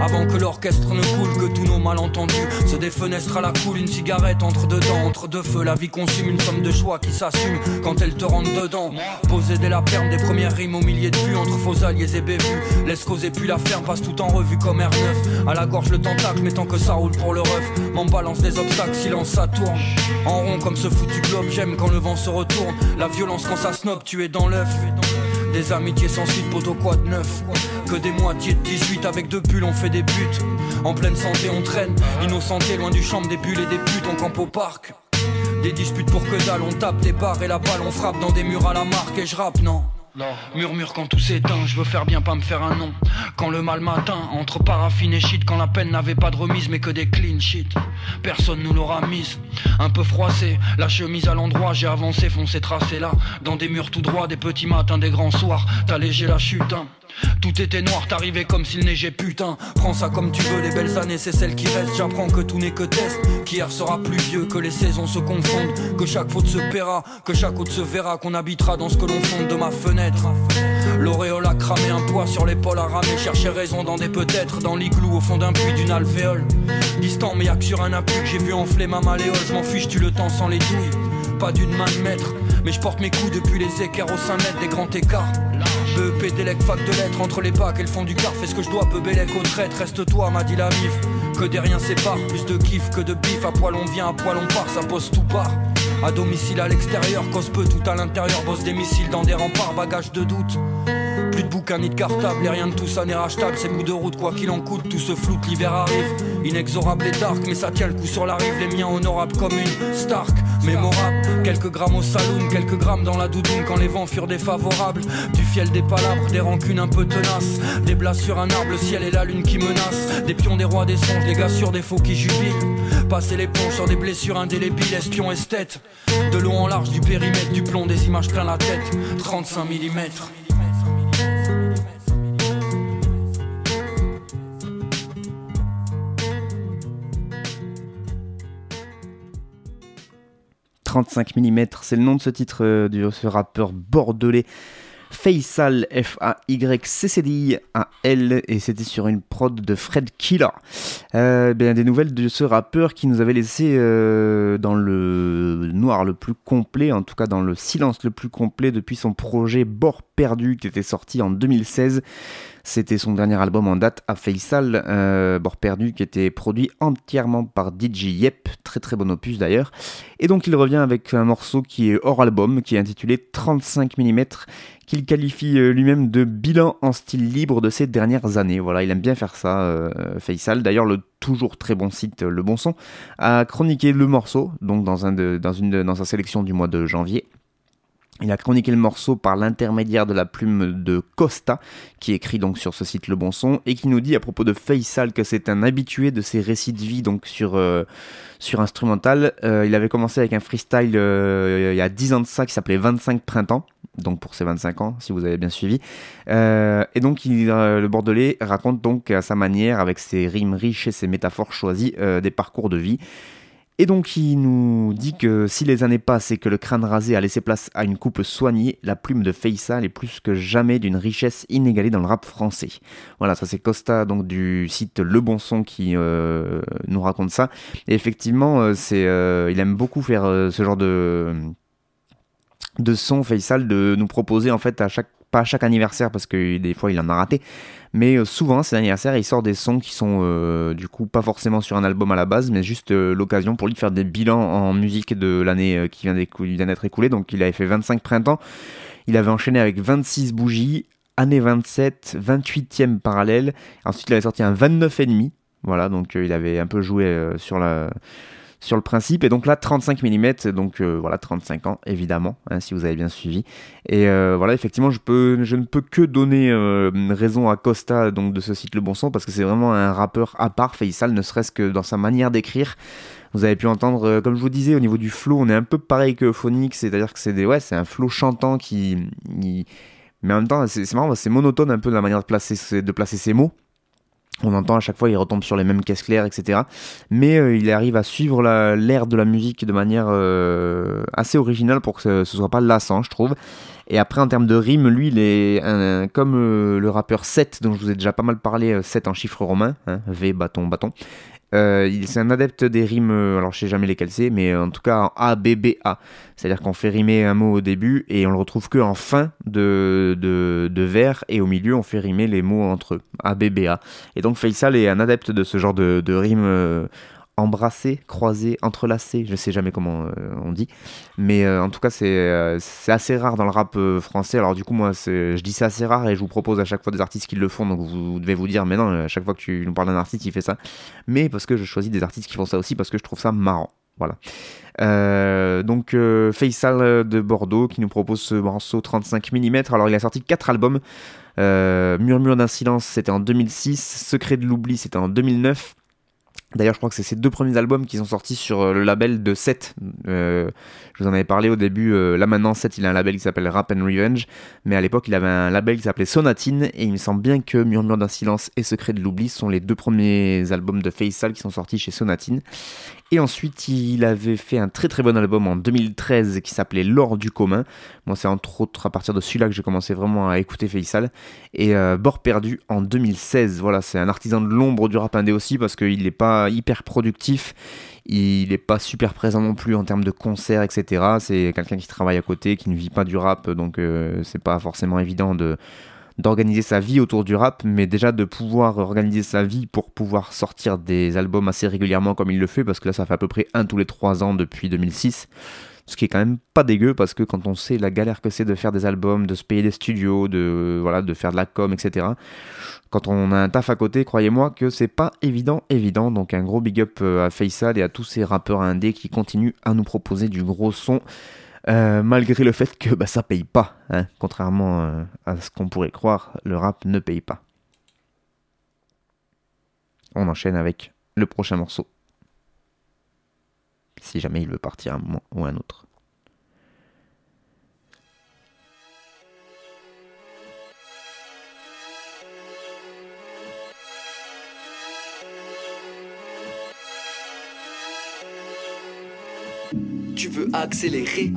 Avant que l'orchestre ne coule, que tous nos malentendus se défenestrent à la coule, une cigarette entre dedans, entre deux feux. La vie consume une somme de choix qui s'assume quand elle te rentre dedans. Poser dès la perme des premières rimes au milliers de vues entre faux alliés et bévus. Laisse causer puis la ferme passe tout en revue comme R9. À la gorge le tentacle, mais tant que ça roule pour le ref. M'en balance des obstacles, silence ça tourne. En rond comme ce foutu globe, j'aime quand le vent se retourne. La violence quand ça snob, tu es dans l'œuf. Des amitiés sans suite, poteau quoi de neuf Que des moitiés de 18 avec deux bulles, on fait des buts. En pleine santé, on traîne. Innocenté, loin du champ des bulles et des putes, on campe au parc. Des disputes pour que dalle, on tape des barres et la balle, on frappe dans des murs à la marque et je rappe, non. Murmure quand tout s'éteint, je veux faire bien pas me faire un nom. Quand le mal m'atteint, entre paraffine et shit, quand la peine n'avait pas de remise mais que des clean shit. Personne nous l'aura mise, un peu froissé, la chemise à l'endroit, j'ai avancé, foncé, tracé là. Dans des murs tout droits, des petits matins, des grands soirs, t'as léger la chute. Hein. Tout était noir, t'arrivais comme s'il neigeait putain. Prends ça comme tu veux, les belles années c'est celles qui restent. J'apprends que tout n'est que test, qu'hier sera plus vieux, que les saisons se confondent, que chaque faute se paiera, que chaque autre se verra, qu'on habitera dans ce que l'on fonde de ma fenêtre. L'auréole a cramé un poids sur l'épaule à ramer, chercher raison dans des peut-être, dans l'igloo au fond d'un puits d'une alvéole. Distant mais y'a sur un appui que j'ai vu enfler ma malléole, je fiche, tu le temps sans les douilles. Pas d'une main de maître, mais je porte mes coups depuis les équerres au 5 mètres des grands écarts. BEP, délec, fac de lettres, entre les bacs et le fond du car, fais ce que je dois, peu bélec au traite, reste toi, m'a dit la mif. Que des riens séparent, plus de kiff que de bif, à poil on vient, à poil on part, ça pose tout part. À domicile à l'extérieur, cause peu tout à l'intérieur, bosse des missiles dans des remparts, bagage de doute. Plus de bouquins ni de cartable, et rien de tout ça n'est rachetable. C'est bout de route, quoi qu'il en coûte, tout se floute, l'hiver arrive. Inexorable et dark, mais ça tient le coup sur la rive. Les miens honorables comme une Stark, mémorable. Quelques grammes au saloon, quelques grammes dans la doudoune quand les vents furent défavorables. Du fiel, des palabres, des rancunes un peu tenaces. Des blagues sur un arbre, le ciel et la lune qui menacent. Des pions, des rois, des songes, des gars sur des faux qui jubilent. Passer les ponts sur des blessures indélébiles, espions esthètes. De long en large, du périmètre, du plomb, des images plein la tête. 35 mm. 35 mm, c'est le nom de ce titre euh, de ce rappeur bordelais. Faisal, F-A-Y-C-C-D-I-A-L, et c'était sur une prod de Fred Killer. Euh, des nouvelles de ce rappeur qui nous avait laissé euh, dans le noir le plus complet, en tout cas dans le silence le plus complet depuis son projet Bord perdu qui était sorti en 2016. C'était son dernier album en date à Faisal, euh, Bord perdu, qui était produit entièrement par DJ Yep, très très bon opus d'ailleurs. Et donc il revient avec un morceau qui est hors album, qui est intitulé 35 mm, qu'il qualifie euh, lui-même de bilan en style libre de ces dernières années. Voilà, il aime bien faire ça, euh, Faisal. D'ailleurs, le toujours très bon site Le Bon Son a chroniqué le morceau, donc dans, une, dans sa sélection du mois de janvier. Il a chroniqué le morceau par l'intermédiaire de la plume de Costa, qui écrit donc sur ce site Le Bon Son, et qui nous dit à propos de Faisal que c'est un habitué de ses récits de vie donc sur, euh, instrumental. Euh, il avait commencé avec un freestyle euh, il y a 10 ans de ça qui s'appelait 25 printemps, donc pour ses 25 ans, si vous avez bien suivi. et donc le Bordelais raconte donc à sa manière, avec ses rimes riches et ses métaphores choisies, des parcours de vie. Et donc il nous dit que si les années passent et que le crâne rasé a laissé place à une coupe soignée, la plume de Faisal est plus que jamais d'une richesse inégalée dans le rap français. Voilà, ça c'est Costa donc du site Le Bon Son qui euh, nous raconte ça. Et effectivement, euh, c'est, euh, il aime beaucoup faire ce genre de de son Faisal de nous proposer en fait à chaque pas à chaque anniversaire parce que des fois il en a raté mais euh, souvent c'est anniversaire il sort des sons qui sont euh, du coup pas forcément sur un album à la base mais juste euh, l'occasion pour lui de faire des bilans en musique de l'année qui vient d'être écoulée donc il avait fait 25 printemps. Il avait enchaîné avec 26 bougies. Année 27 28e parallèle. Ensuite il avait sorti un 29 et demi. Voilà donc il avait un peu joué sur la sur le principe. Et donc là, 35 mm, donc euh, voilà, 35 ans, évidemment, hein, si vous avez bien suivi. Et euh, voilà, effectivement, je, peux, je ne peux que donner euh, raison à Costa donc, de ce site Le Bon Son, parce que c'est vraiment un rappeur à part, Faisal, ne serait-ce que dans sa manière d'écrire. Vous avez pu entendre, comme je vous disais, au niveau du flow, on est un peu pareil que Phonics, c'est-à-dire que c'est des, ouais, un flow chantant qui, mais en même temps, c'est marrant, c'est monotone un peu la manière de placer, de placer ses mots. On entend à chaque fois, il retombe sur les mêmes caisses claires, etc. Mais euh, il arrive à suivre la- l'air de la musique de manière euh, assez originale pour que ce, ce soit pas lassant, je trouve. Et après, en termes de rime, lui, il est comme euh, le rappeur 7, dont je vous ai déjà pas mal parlé, euh, 7 en chiffres romains, hein, V, bâton, bâton. Euh, il- c'est un adepte des rimes, euh, alors je sais jamais lesquelles c'est, mais en tout cas en A, B, B, A. C'est-à-dire qu'on fait rimer un mot au début et on le retrouve que en fin de, vers et au milieu on fait rimer les mots entre eux, A, B, B, A. Et donc Faisal est un adepte de ce genre de, de rimes embrassées, croisées, entrelacées, je sais jamais comment euh, on dit. Mais euh, en tout cas c'est euh, c'est assez rare dans le rap français. Alors du coup moi je dis c'est assez rare et je vous propose à chaque fois des artistes qui le font, donc vous devez vous dire mais non, à chaque fois que tu nous parles d'un artiste il fait ça. Mais parce que je choisis des artistes qui font ça aussi parce que je trouve ça marrant. Voilà. Donc euh, Faisal de Bordeaux qui nous propose ce morceau 35 mm. Alors il a sorti 4 albums. Euh, Murmure d'un silence c'était en 2006. Secret de l'oubli c'était en 2009. D'ailleurs, je crois que c'est ces deux premiers albums qui sont sortis sur euh, le label de 7. Euh, je vous en avais parlé au début. euh, là maintenant, 7, il a un label qui s'appelle Rap and Revenge. Mais à l'époque, il avait un label qui s'appelait Sonatine. Et il me semble bien que Murmure d'un silence et Secret de l'oubli sont les deux premiers albums de Faisal qui sont sortis chez Sonatine. Et ensuite, il avait fait un très très bon album en 2013 qui s'appelait L'or du commun. Moi, c'est entre autres à partir de celui-là que j'ai commencé vraiment à écouter Faisal. Et euh, Bord perdu en 2016. Voilà, c'est un artisan de l'ombre du rap indé aussi parce qu'il n'est pas hyper productif. Il n'est pas super présent non plus en termes de concerts, etc. C'est quelqu'un qui travaille à côté, qui ne vit pas du rap, donc euh, c'est pas forcément évident de d'organiser sa vie autour du rap, mais déjà de pouvoir organiser sa vie pour pouvoir sortir des albums assez régulièrement comme il le fait, parce que là ça fait à peu près un tous les trois ans depuis 2006. Ce qui est quand même pas dégueu parce que quand on sait la galère que c'est de faire des albums, de se payer des studios, de voilà, de faire de la com, etc. Quand on a un taf à côté, croyez-moi que c'est pas évident, évident. Donc un gros big up euh, à Faisal et à tous ces rappeurs indés qui continuent à nous proposer du gros son. Euh, malgré le fait que bah, ça paye pas, hein. contrairement euh, à ce qu'on pourrait croire, le rap ne paye pas. On enchaîne avec le prochain morceau. Si jamais il veut partir un moment ou un autre. Veux accélérer,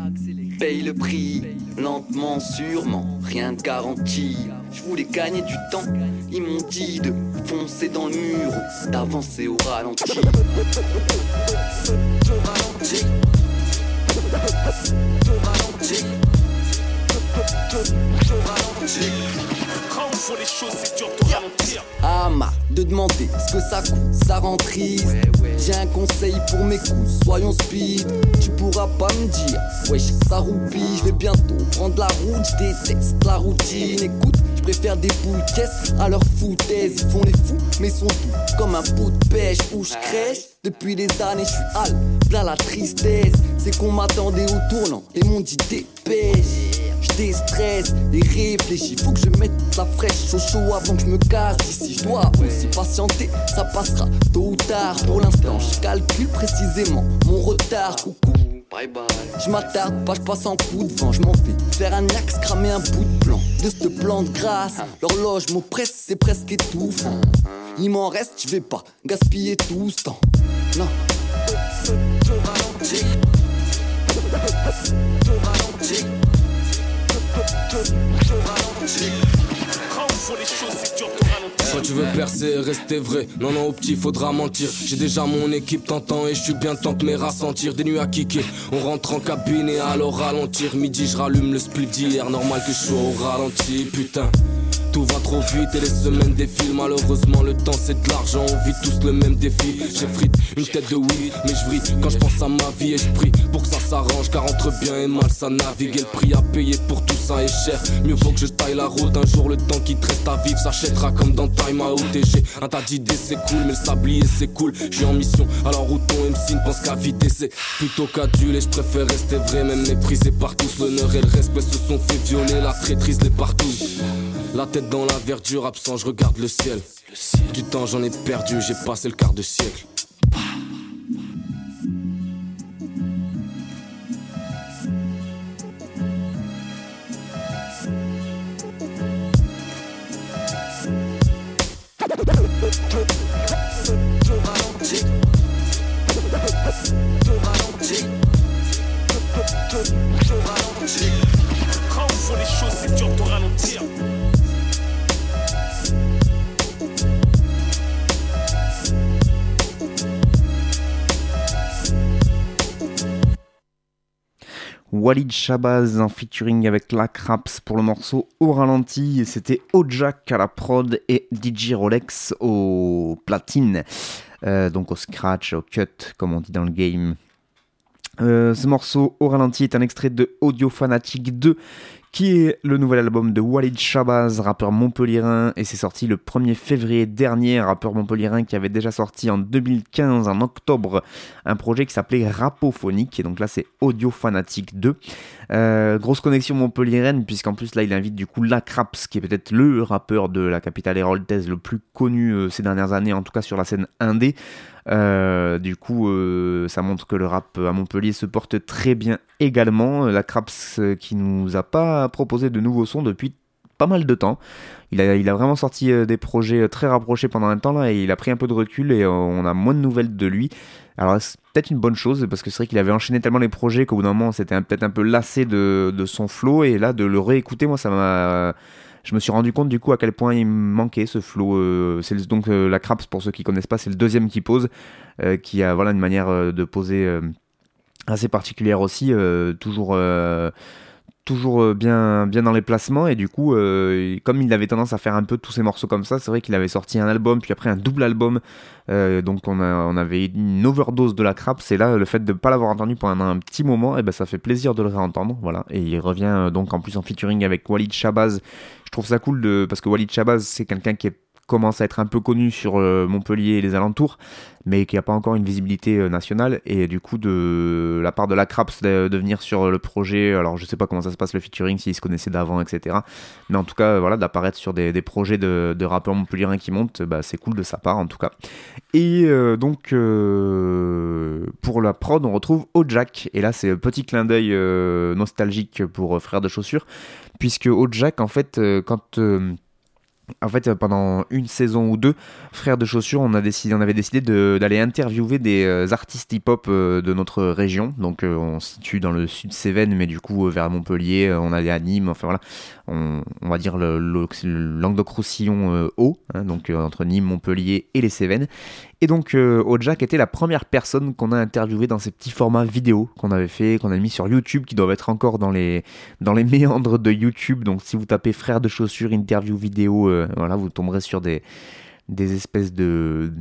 paye le prix, lentement, sûrement, rien de garanti. Je voulais gagner du temps, ils m'ont dit de foncer dans le mur, d'avancer au. Au ralenti. Les choses, c'est dur de ralentir. Ah ma, de demander ce que ça coûte, ça rend triste. J'ai un conseil pour mes coups, soyons speed. Tu pourras pas me dire, wesh, ça roupille. Je vais bientôt prendre la route, je déteste la routine. Écoute, je préfère des boules caisses à leur foutaise. Ils font les fous, mais sont doux comme un pot de pêche où je crèche. Depuis des années, je suis hal, là la tristesse. C'est qu'on m'attendait au tournant et m'ont dit dépêche. Je déstresse et réfléchis. Faut que je mette la fraîche au chaud avant que je me casse d'ici. Je dois aussi patienter, ça passera tôt ou tard. Pour l'instant, je calcule précisément mon retard. Coucou. Bye bye. Je m'attarde pas, je passe en coup de vent. Je m'en fais faire un axe, cramer un bout de plan. De cette plante grasse, l'horloge m'oppresse, c'est presque étouffant. Il m'en reste, je vais pas gaspiller tout ce temps. Non. On voit les choses, ralentir. tu veux percer, rester vrai. Non, non, au petit, faudra mentir. J'ai déjà mon équipe t'entend et je suis bien temps que mes rassentir. Des nuits à kicker, on rentre en cabine et alors ralentir. Midi, je rallume le split d'hier, normal que je sois au ralenti, putain. Tout va trop vite et les semaines défilent. Malheureusement, le temps c'est de l'argent. On vit tous le même défi. J'ai frite une tête de oui, mais je quand je pense à ma vie et je prie pour que ça s'arrange. Car entre bien et mal, ça navigue. Et le prix à payer pour tout ça est cher. Mieux vaut que je taille la route. Un jour, le temps qui te reste à vivre s'achètera comme dans Time. Et j'ai un tas d'idées, c'est cool, mais le sablier c'est cool. Je suis en mission, alors où ton MC ne pense qu'à vite c'est plutôt qu'aduler. Je préfère rester vrai, même méprisé par tous. L'honneur et le respect se sont fait violer. La traîtrise les partout. La tête dans la verdure, absent, je regarde le ciel. Du temps j'en ai perdu, j'ai passé le quart de siècle. Walid Shabazz en featuring avec La Craps pour le morceau au ralenti. C'était Ojak à la prod et DJ Rolex au platine. Euh, donc au scratch, au cut, comme on dit dans le game. Euh, ce morceau au ralenti est un extrait de Audio Fanatic 2 qui est le nouvel album de Walid Shabazz, rappeur montpelliérain, et c'est sorti le 1er février dernier, rappeur montpelliérain qui avait déjà sorti en 2015, en octobre, un projet qui s'appelait Rapophonique, et donc là c'est Audio Fanatic 2. Euh, grosse connexion montpelliéraine, puisqu'en plus là il invite du coup Lacraps, qui est peut-être le rappeur de la capitale héroldaise le plus connu euh, ces dernières années, en tout cas sur la scène indé. Euh, du coup, euh, ça montre que le rap à Montpellier se porte très bien également. La Craps euh, qui nous a pas proposé de nouveaux sons depuis pas mal de temps. Il a, vraiment sorti euh, des projets euh, très rapprochés pendant un temps là et il a pris un peu de recul et euh, on a moins de nouvelles de lui. Alors c'est peut-être une bonne chose parce que c'est vrai qu'il avait enchaîné tellement les projets qu'au bout d'un moment c'était un- peut-être un peu lassé de, de son flow et là de le réécouter moi ça m'a je me suis rendu compte du coup à quel point il me manquait ce flow. euh, c'est donc euh, la Craps pour ceux qui connaissent pas, c'est le deuxième qui pose, euh, qui a voilà une manière de poser assez particulière aussi, toujours toujours euh, bien bien dans les placements et du coup euh, comme il avait tendance à faire un peu tous ces morceaux comme ça, c'est vrai qu'il avait sorti un album puis après un double album, euh, donc on, a, on avait une overdose de la Craps et là le fait de pas l'avoir entendu pendant un petit moment, et ben ça fait plaisir de le réentendre, voilà. Et il revient euh, donc en plus en featuring avec Walid Shabazz. Je trouve ça cool de parce que Walid Shabazz c'est quelqu'un qui est commence à être un peu connu sur euh, Montpellier et les alentours, mais qui n'a pas encore une visibilité euh, nationale. Et du coup, de la part de la Craps de, venir sur le projet, alors je sais pas comment ça se passe le featuring, s'ils se connaissaient d'avant, etc. Mais en tout cas, voilà, d'apparaître sur des, projets de, de rappeurs montpelliérains qui montent, bah, c'est cool de sa part en tout cas. Et euh, donc, pour la prod, on retrouve Ojak. Et là, c'est un petit clin d'œil nostalgique pour Frères de Chaussures, puisque Ojak, en fait, quand. En fait, euh, pendant une saison ou deux, Frères de Chaussures, on, a décidé, on avait décidé d'aller interviewer des euh, artistes hip-hop euh, de notre région. Donc, on se situe dans le sud Cévennes, mais du coup, vers Montpellier, on allait à Nîmes, enfin voilà. On, va dire le, le- le Languedoc-Roussillon haut, hein, donc entre Nîmes, Montpellier et les Cévennes. Et donc, euh, était la première personne qu'on a interviewé dans ces petits formats vidéo qu'on avait fait, qu'on a mis sur YouTube, qui doivent être encore dans les, dans les [LAUGHS] méandres de YouTube. Donc, si vous tapez Frères de Chaussures, interview vidéo, euh, voilà, vous tomberez sur des, des espèces de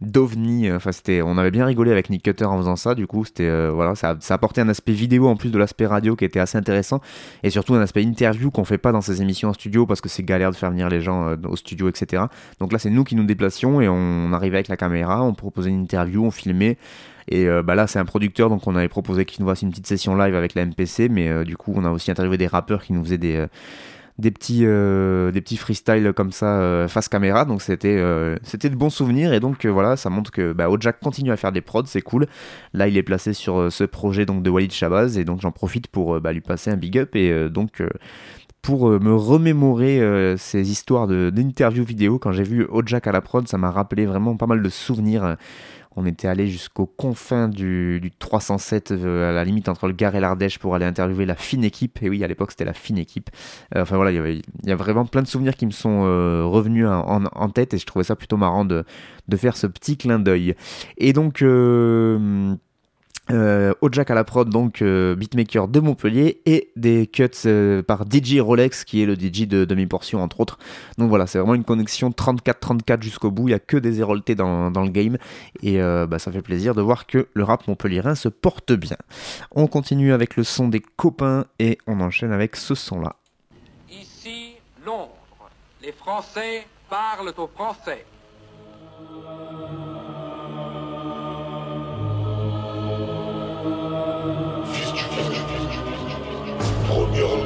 d'ovnis. Enfin, c'était, on avait bien rigolé avec Nick Cutter en faisant ça. Du coup, c'était, euh, voilà, ça, ça apportait un aspect vidéo en plus de l'aspect radio qui était assez intéressant, et surtout un aspect interview qu'on fait pas dans ces émissions en studio parce que c'est galère de faire venir les gens euh, au studio, etc. Donc là, c'est nous qui nous déplacions et on arrivait avec la caméra, on proposait une interview, on filmait. Et euh, bah là, c'est un producteur, donc on avait proposé qu'il nous fasse une petite session live avec la MPC, mais euh, du coup, on a aussi interviewé des rappeurs qui nous faisaient des, euh, des petits, euh, des petits freestyles comme ça euh, face caméra. Donc c'était, euh, c'était de bons souvenirs. Et donc voilà, ça montre que bah, Ojak continue à faire des prods, c'est cool. Là, il est placé sur ce projet donc de Walid Shabazz, et donc j'en profite pour bah, lui passer un big up et donc pour me remémorer ces histoires d'interviews vidéo. Quand j'ai vu Ojak à la prod, ça m'a rappelé vraiment pas mal de souvenirs. On était allé jusqu'aux confins du, 307, à la limite entre le Gard et l'Ardèche, pour aller interviewer la fine équipe. Et oui, à l'époque, c'était la fine équipe. enfin voilà, il y, a vraiment plein de souvenirs qui me sont revenus en, tête et je trouvais ça plutôt marrant de faire ce petit clin d'œil. Et donc. Euh, Ojak à la prod, donc euh, beatmaker de Montpellier, et des cuts euh, par DJ Rolex, qui est le DJ de demi-portion, entre autres. Donc voilà, c'est vraiment une connexion 34-34 jusqu'au bout, il n'y a que des éroltés dans, dans, le game, et bah, ça fait plaisir de voir que le rap montpelliérain se porte bien. On continue avec le son des copains, et on enchaîne avec ce son-là. Ici, Londres. Les Français parlent aux Français. Première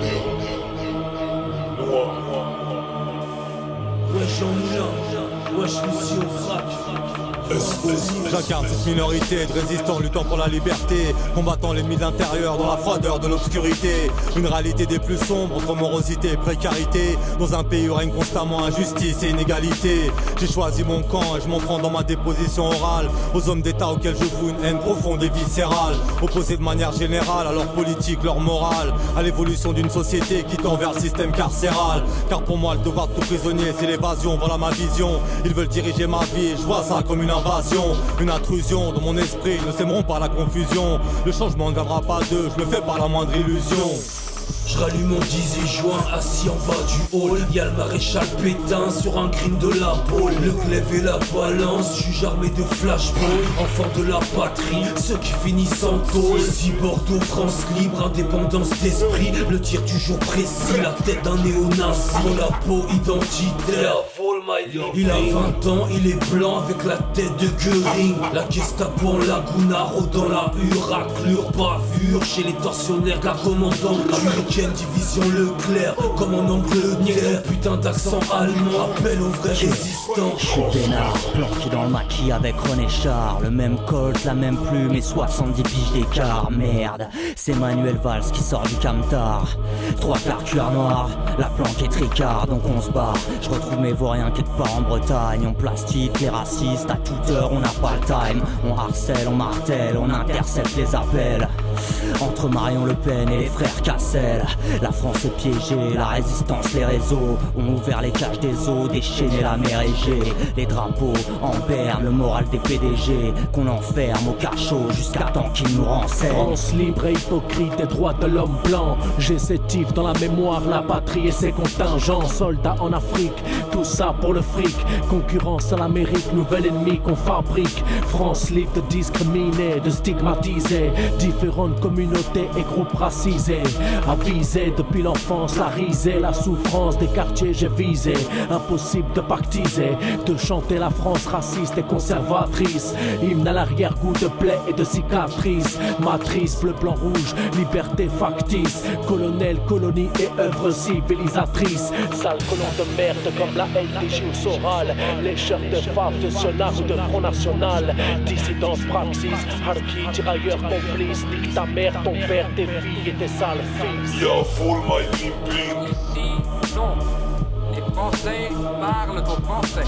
Noir. Wesh Jean J'incarne cette minorité de résistants luttant pour la liberté, combattant l'ennemi de l'intérieur dans la froideur de l'obscurité. Une réalité des plus sombres entre morosité et précarité, dans un pays où règne constamment injustice et inégalité. J'ai choisi mon camp et je m'en prends dans ma déposition orale aux hommes d'État auxquels je voue une haine profonde et viscérale, opposés de manière générale à leur politique, leur morale, à l'évolution d'une société qui tend vers le système carcéral. Car pour moi, le devoir de tout prisonnier, c'est l'évasion, voilà ma vision. Ils veulent diriger ma vie, je vois ça comme une invasion, une intrusion dans mon esprit, ne s'aimeront pas la confusion. Le changement ne viendra pas d'eux, je me fais pas la moindre illusion. Je rallume mon 10 juin assis en bas du hall. Y'a le maréchal Pétain sur un crime de la boule Le glaive et la balance, juge armé de flashball Enfant de la patrie, ceux qui finissent en tôle. Ici Bordeaux, France libre, indépendance d'esprit. Le tir toujours précis, la tête d'un néo-nazi. La peau identitaire. Il a 20 ans, il est blanc avec la tête de Göring La Gestapo en Laguna, dans la hure Raclure, bavure chez les tortionnaires la commandante Division Leclerc Comme en Angleterre, putain d'accent allemand Appel aux vrais résistants Je suis peinard, planqué dans le maquis avec René Char. Le même colt, la même plume et 70 piges d'écart. Merde, c'est Manuel Valls qui sort du camtar Trois quarts cuir noir, la planque est tricard donc on se bat Je retrouve mes vauriens qui pas en Bretagne, on plastique les racistes à toute heure, on n'a pas le time. On harcèle, on martèle, on intercepte les appels. Entre Marion Le Pen et les frères Cassel, la France est piégée, la résistance, les réseaux ont ouvert les cages des eaux, déchaîné la mer Égée. Les drapeaux en berne, le moral des PDG qu'on enferme au cachot jusqu'à temps qu'ils nous renseignent. France libre et hypocrite des droits de l'homme blanc. J'ai dans la mémoire, la patrie et ses contingents. Soldats en Afrique, tout ça pour le fric. Concurrence à l'Amérique, nouvel ennemi qu'on fabrique. France libre de discriminer, de stigmatiser. Différentes communautés et groupes racisés. Depuis l'enfance, la risée, la souffrance des quartiers j'ai visé. Impossible de pactiser, de chanter la France raciste et conservatrice. Hymne à l'arrière-goût de plaies et de cicatrices. Matrice, bleu, blanc, rouge, liberté factice. Colonel, colonie et œuvre civilisatrice. Sale colon de merde comme la haine les chefs de femmes de ou de Front National, dissidence praxis, harki, tirailleurs complices, nique ta mère, ton père, tes filles et tes sales fils. Y'a full my Ici, non. Les Français parlent aux Français.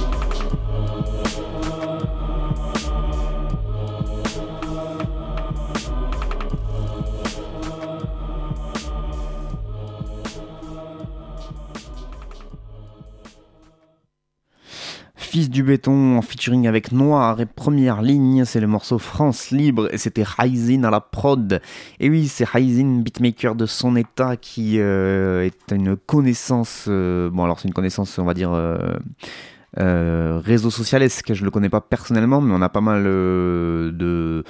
Fils du béton en featuring avec Noir et première ligne, c'est le morceau France Libre et c'était Ryzin à la prod. Et oui, c'est Ryzin, beatmaker de son état qui euh, est une connaissance, euh, bon alors c'est une connaissance on va dire euh, réseau socialesque, je le connais pas personnellement mais on a pas mal de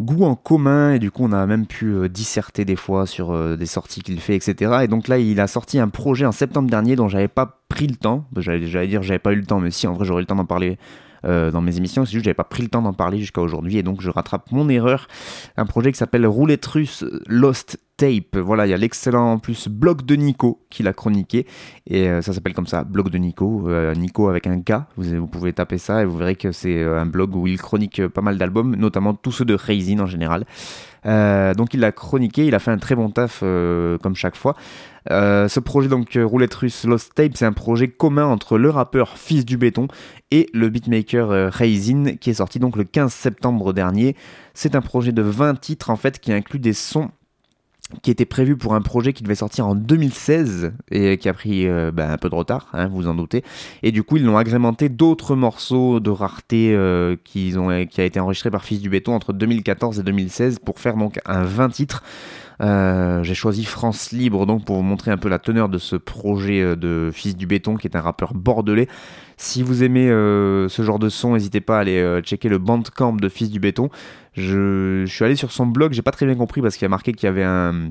goût en commun et du coup on a même pu euh, disserter des fois sur euh, des sorties qu'il fait etc et donc là il a sorti un projet en septembre dernier dont j'avais pas pris le temps. J'allais dire j'avais pas eu le temps mais si en vrai j'aurais le temps d'en parler euh, dans mes émissions, c'est juste que j'avais pas pris le temps d'en parler jusqu'à aujourd'hui et donc je rattrape mon erreur. Un projet qui s'appelle Roulette russe Lost Tape. Voilà, il y a l'excellent en plus blog de Nico qui l'a chroniqué. Et euh, ça s'appelle comme ça, blog de Nico. Euh, Nico avec un K. Vous, vous, pouvez taper ça et vous verrez que c'est un blog où il chronique pas mal d'albums, notamment tous ceux de Raisin en général. Euh, donc il l'a chroniqué, il a fait un très bon taf euh, comme chaque fois. Euh, ce projet donc Roulette Russe Lost Tape, c'est un projet commun entre le rappeur Fils du Béton et le beatmaker Raisin qui est sorti donc le 15 septembre dernier. C'est un projet de 20 titres en fait qui inclut des sons qui était prévu pour un projet qui devait sortir en 2016 et qui a pris euh, bah, un peu de retard, hein, vous en doutez. Et du coup, ils l'ont agrémenté d'autres morceaux de rareté euh, qui, ont, a été enregistré par Fils du Béton entre 2014 et 2016 pour faire donc un 20 titres. Euh, j'ai choisi France Libre donc pour vous montrer un peu la teneur de ce projet de Fils du Béton qui est un rappeur bordelais. Si vous aimez ce genre de son, n'hésitez pas à aller checker le bandcamp de Fils du Béton. Je, suis allé sur son blog, j'ai pas très bien compris parce qu'il a marqué qu'il y avait un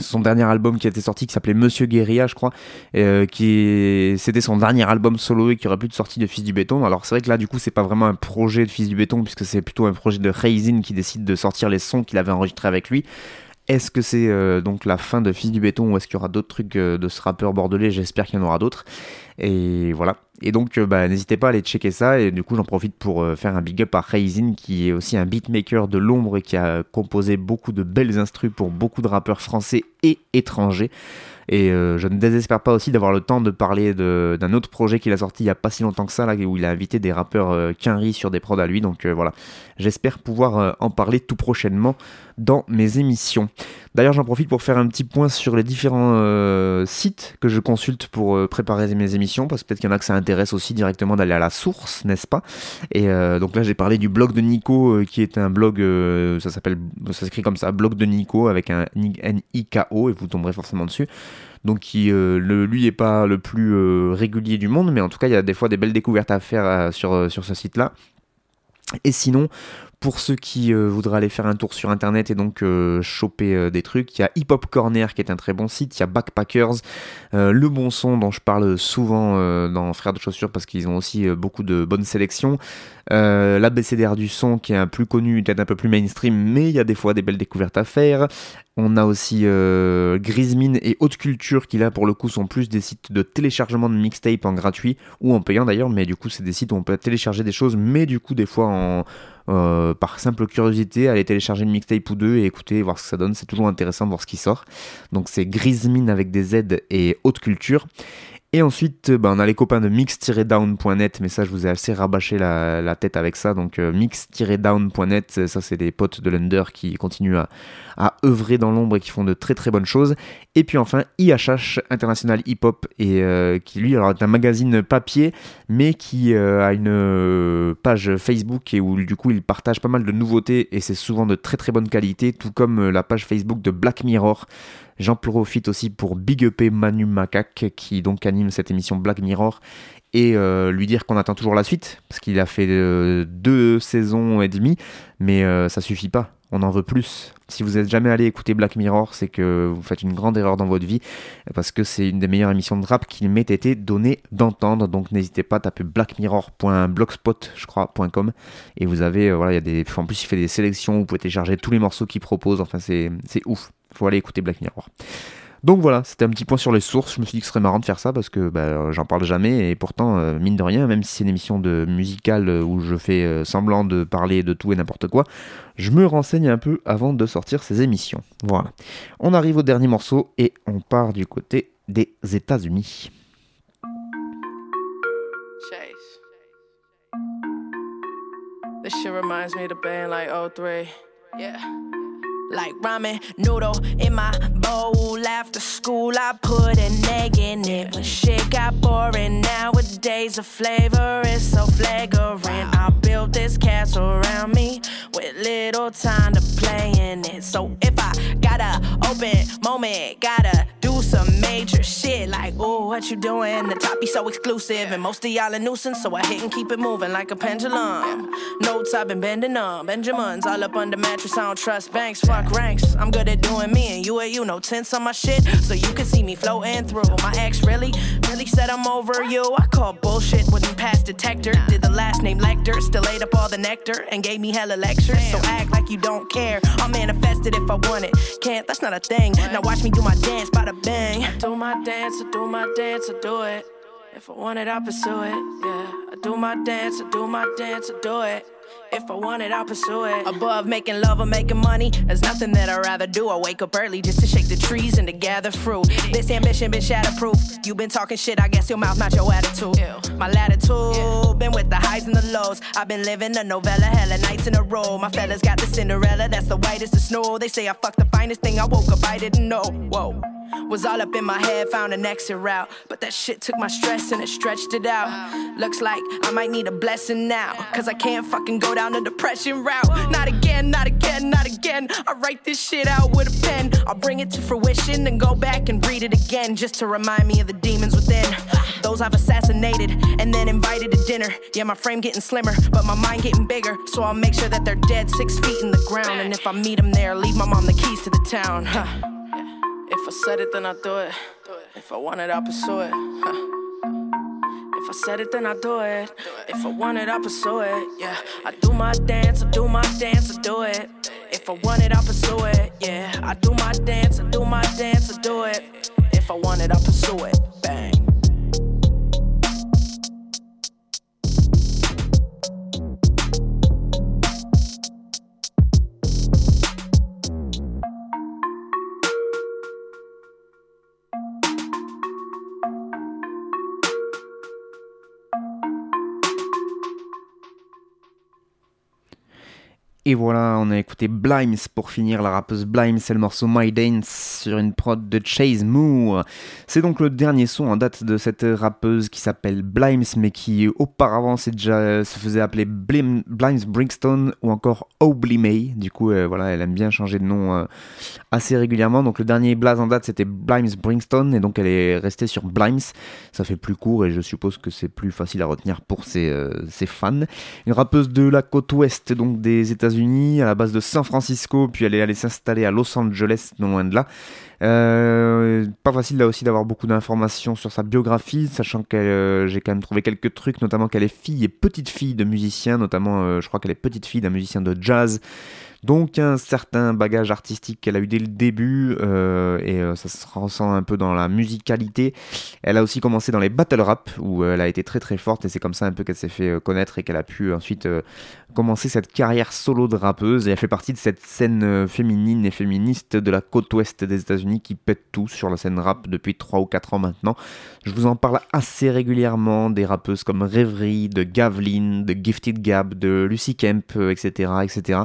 son dernier album qui a sorti qui s'appelait Monsieur Guérilla je crois. Euh, qui c'était son dernier album solo et qui aurait plus de sortie de Fils du Béton. Alors c'est vrai que là du coup c'est pas vraiment un projet de Fils du Béton puisque c'est plutôt un projet de Raisin qui décide de sortir les sons qu'il avait enregistrés avec lui est-ce que c'est euh, donc la fin de Fils du Béton ou est-ce qu'il y aura d'autres trucs euh, de ce rappeur bordelais? J'espère qu'il y en aura d'autres. Et voilà. Et donc, euh, bah, n'hésitez pas à aller checker ça. Et du coup, j'en profite pour faire un big up à Raisin, qui est aussi un beatmaker de l'ombre et qui a composé beaucoup de belles instrus pour beaucoup de rappeurs français et étrangers. Et je ne désespère pas aussi d'avoir le temps de parler d'un autre projet qu'il a sorti il y a pas si longtemps que ça, là, où il a invité des rappeurs Quinry sur des prods à lui. Donc voilà, j'espère pouvoir en parler tout prochainement dans mes émissions. D'ailleurs, j'en profite pour faire un petit point sur les différents euh, sites que je consulte pour euh, préparer mes émissions, parce que peut-être qu'il y en a que ça intéresse aussi directement d'aller à la source, n'est-ce pas? Et euh, donc là, j'ai parlé du blog de Nico, qui est un blog, ça s'appelle, ça s'écrit comme ça, blog de Nico avec un N-I-K-O, et vous tomberez forcément dessus. Donc qui, le, lui, est pas le plus régulier du monde, mais en tout cas, il y a des fois des belles découvertes à faire sur, sur ce site-là. Et sinon, pour ceux qui euh, voudraient aller faire un tour sur internet et donc euh, choper euh, des trucs, il y a Hip Hop Corner qui est un très bon site, il y a Backpackers, Le Bon Son dont je parle souvent dans Frères de Chaussures parce qu'ils ont aussi beaucoup de bonnes sélections, l'ABCDR du son qui est un plus connu, peut-être un peu plus mainstream, mais il y a des fois des belles découvertes à faire. On a aussi euh, Grismine et Haute Culture qui là pour le coup sont plus des sites de téléchargement de mixtape en gratuit ou en payant d'ailleurs, mais du coup c'est des sites où on peut télécharger des choses, mais du coup des fois en, euh, par simple curiosité, aller télécharger une mixtape ou deux et écouter, voir ce que ça donne. C'est toujours intéressant de voir ce qui sort. Donc c'est Grismine avec des Z et Haute Culture. Et ensuite, euh, bah, on a les copains de mix-down.net, mais ça, je vous ai assez rabâché la, la tête avec ça. Donc, euh, mix-down.net, euh, ça, c'est des potes de l'Under qui continuent à, à œuvrer dans l'ombre et qui font de très très bonnes choses. Et puis enfin, IHH, International Hip Hop, et qui lui, alors, est un magazine papier, mais qui a une page Facebook et où du coup, il partage pas mal de nouveautés et c'est souvent de très très bonne qualité, tout comme la page Facebook de Black Mirror. J'en profite aussi pour big up Manu Macaque qui donc anime cette émission Black Mirror et euh, lui dire qu'on attend toujours la suite parce qu'il a fait euh, deux saisons et demie mais euh, ça suffit pas. On en veut plus. Si vous êtes jamais allé écouter Black Mirror c'est que vous faites une grande erreur dans votre vie parce que c'est une des meilleures émissions de rap qu'il m'ait été donné d'entendre. Donc n'hésitez pas à taper blackmirror.blogspot je crois .com et vous avez voilà il y a des en plus il fait des sélections vous pouvez télécharger tous les morceaux qu'il propose. Enfin c'est ouf. Faut aller écouter Black Mirror donc voilà, c'était un petit point sur les sources. Je me suis dit que ce serait marrant de faire ça parce que bah, j'en parle jamais et pourtant, euh, mine de rien, même si c'est une émission de musicale euh, où je fais euh, semblant de parler de tout et n'importe quoi, je me renseigne un peu avant de sortir ces émissions. Voilà. On arrive au dernier morceau et on part du côté des États-Unis. Chase. This shit reminds me of the band like 03. Yeah. Like ramen noodle in my bowl. After school, I put an egg in it. When shit got boring, nowadays the flavor is so flagrant. I built this castle around me with little time to play in it. So if I got a open moment, gotta do some major shit like ooh, what you doing? The top be so exclusive, and most of y'all a nuisance, so I hit and keep it moving like a pendulum. Notes I've been bending on, Benjamins all up under mattress. I don't trust banks, ranks. I'm good at doing me, and you at you, no tense on my shit, so you can see me floating through. My ex really, really said I'm over you. I call bullshit, wouldn't pass detector. Did the last name Lecter, still ate up all the nectar and gave me hella lectures. So act like you don't care. I'll manifest it if I want it. Can't, that's not a thing. Now watch me do my dance, by the bang. I do my dance, I do my dance, I do it. If I want it, I'll pursue it. Yeah, I do my dance, I do my dance, I do it. If I want it, I'll pursue it. Above making love or making money, there's nothing that I'd rather do. I wake up early just to shake the trees and to gather fruit. This ambition been shatterproof. You been talking shit, I guess your mouth not your attitude. My latitude been with the highs and the lows. I've been living a novella, hella nights in a row. My fellas got the Cinderella, that's the whitest of snow. They say I fucked the finest thing. I woke up, I didn't know. Whoa. Was all up in my head, found an exit route. But that shit took my stress and it stretched it out. Looks like I might need a blessing now. Cause I can't fucking go down the depression route. Not again, not again, not again. I write this shit out with a pen. I'll bring it to fruition and go back and read it again. Just to remind me of the demons within. Those I've assassinated and then invited to dinner. Yeah, my frame getting slimmer, but my mind getting bigger. So I'll make sure that they're dead six feet in the ground. And if I meet them there, leave my mom the keys to the town. Huh. If I said it, then I do it. If I want it, I'll pursue it. If I said it, then I do it. If I want it, I'll pursue it. Yeah, I do my dance, I do my dance, I do it. If I want it, I'll pursue it. Yeah, I do my dance, I do my dance, I do it. If I want it, I'll pursue it. Bang. Et voilà, on a écouté Blimes pour finir. La rappeuse Blimes, c'est le morceau My Dance sur une prod de Chase Moore. C'est donc le dernier son en date de cette rappeuse qui s'appelle Blimes, mais qui auparavant déjà, se faisait appeler Blim, Blimes Brinkstone ou encore Obly May. Du coup, euh, voilà, elle aime bien changer de nom euh, assez régulièrement. Donc le dernier blaze en date, c'était Blimes Brinkstone, et donc elle est restée sur Blimes. Ça fait plus court et je suppose que c'est plus facile à retenir pour ses, euh, ses fans. Une rappeuse de la côte ouest, donc des États-Unis À la base de San Francisco, puis elle est allée s'installer à Los Angeles, non loin de là. Euh, pas facile là aussi d'avoir beaucoup d'informations sur sa biographie, sachant que euh, j'ai quand même trouvé quelques trucs, notamment qu'elle est fille et petite fille de musiciens, notamment euh, je crois qu'elle est petite fille d'un musicien de jazz. Donc un certain bagage artistique qu'elle a eu dès le début et ça se ressent un peu dans la musicalité. Elle a aussi commencé dans les battle rap où elle a été très très forte et c'est comme ça un peu qu'elle s'est fait connaître et qu'elle a pu ensuite commencer cette carrière solo de rappeuse et elle fait partie de cette scène euh, féminine et féministe de la côte ouest des États-Unis qui pète tout sur la scène rap depuis 3 ou 4 ans maintenant. Je vous en parle assez régulièrement des rappeuses comme Rêverie, de Gavlin, de Gifted Gab, de Lucy Kemp, etc. etc.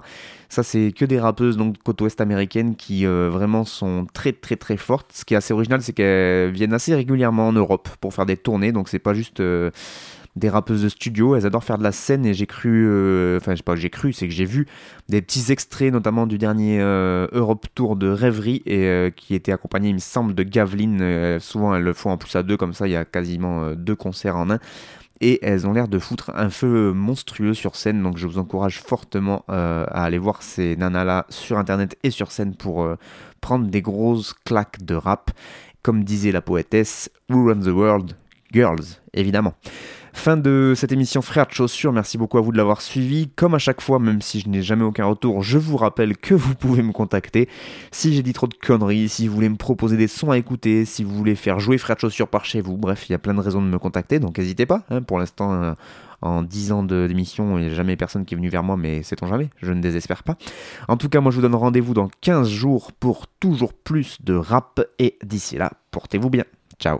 Ça, c'est que des rappeuses donc côte ouest américaine qui euh, vraiment sont très très très fortes. Ce qui est assez original, c'est qu'elles viennent assez régulièrement en Europe pour faire des tournées. Donc c'est pas juste euh, des rappeuses de studio. Elles adorent faire de la scène et j'ai cru, euh, enfin sais pas, j'ai cru, c'est que j'ai vu des petits extraits, notamment du dernier euh, Europe Tour de Rêverie et euh, qui était accompagné, il me semble, de Gavlin. Euh, souvent, elles le font en plus à deux, comme ça, il y a quasiment deux concerts en un et elles ont l'air de foutre un feu monstrueux sur scène. Donc je vous encourage fortement à aller voir ces nanas-là sur internet et sur scène pour prendre des grosses claques de rap. Comme disait la poétesse, Who Run the World? Girls, évidemment. Fin de cette émission Frères de Chaussures, merci beaucoup à vous de l'avoir suivi. Comme à chaque fois, même si je n'ai jamais aucun retour, je vous rappelle que vous pouvez me contacter. Si j'ai dit trop de conneries, si vous voulez me proposer des sons à écouter, si vous voulez faire jouer Frères de Chaussures par chez vous, bref, il y a plein de raisons de me contacter, donc n'hésitez pas. hein. pour l'instant, euh, en 10 ans d'émission, il n'y a jamais personne qui est venu vers moi, mais sait-on jamais, je ne désespère pas. En tout cas, moi je vous donne rendez-vous dans 15 jours pour toujours plus de rap, et d'ici là, portez-vous bien. Ciao.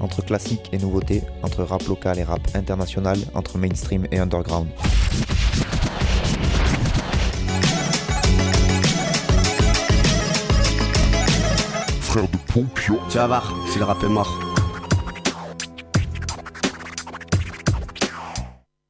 Entre classique et nouveauté, entre rap local et rap international, entre mainstream et underground. Frère de Pompion. Tu vas voir, si le rap est mort.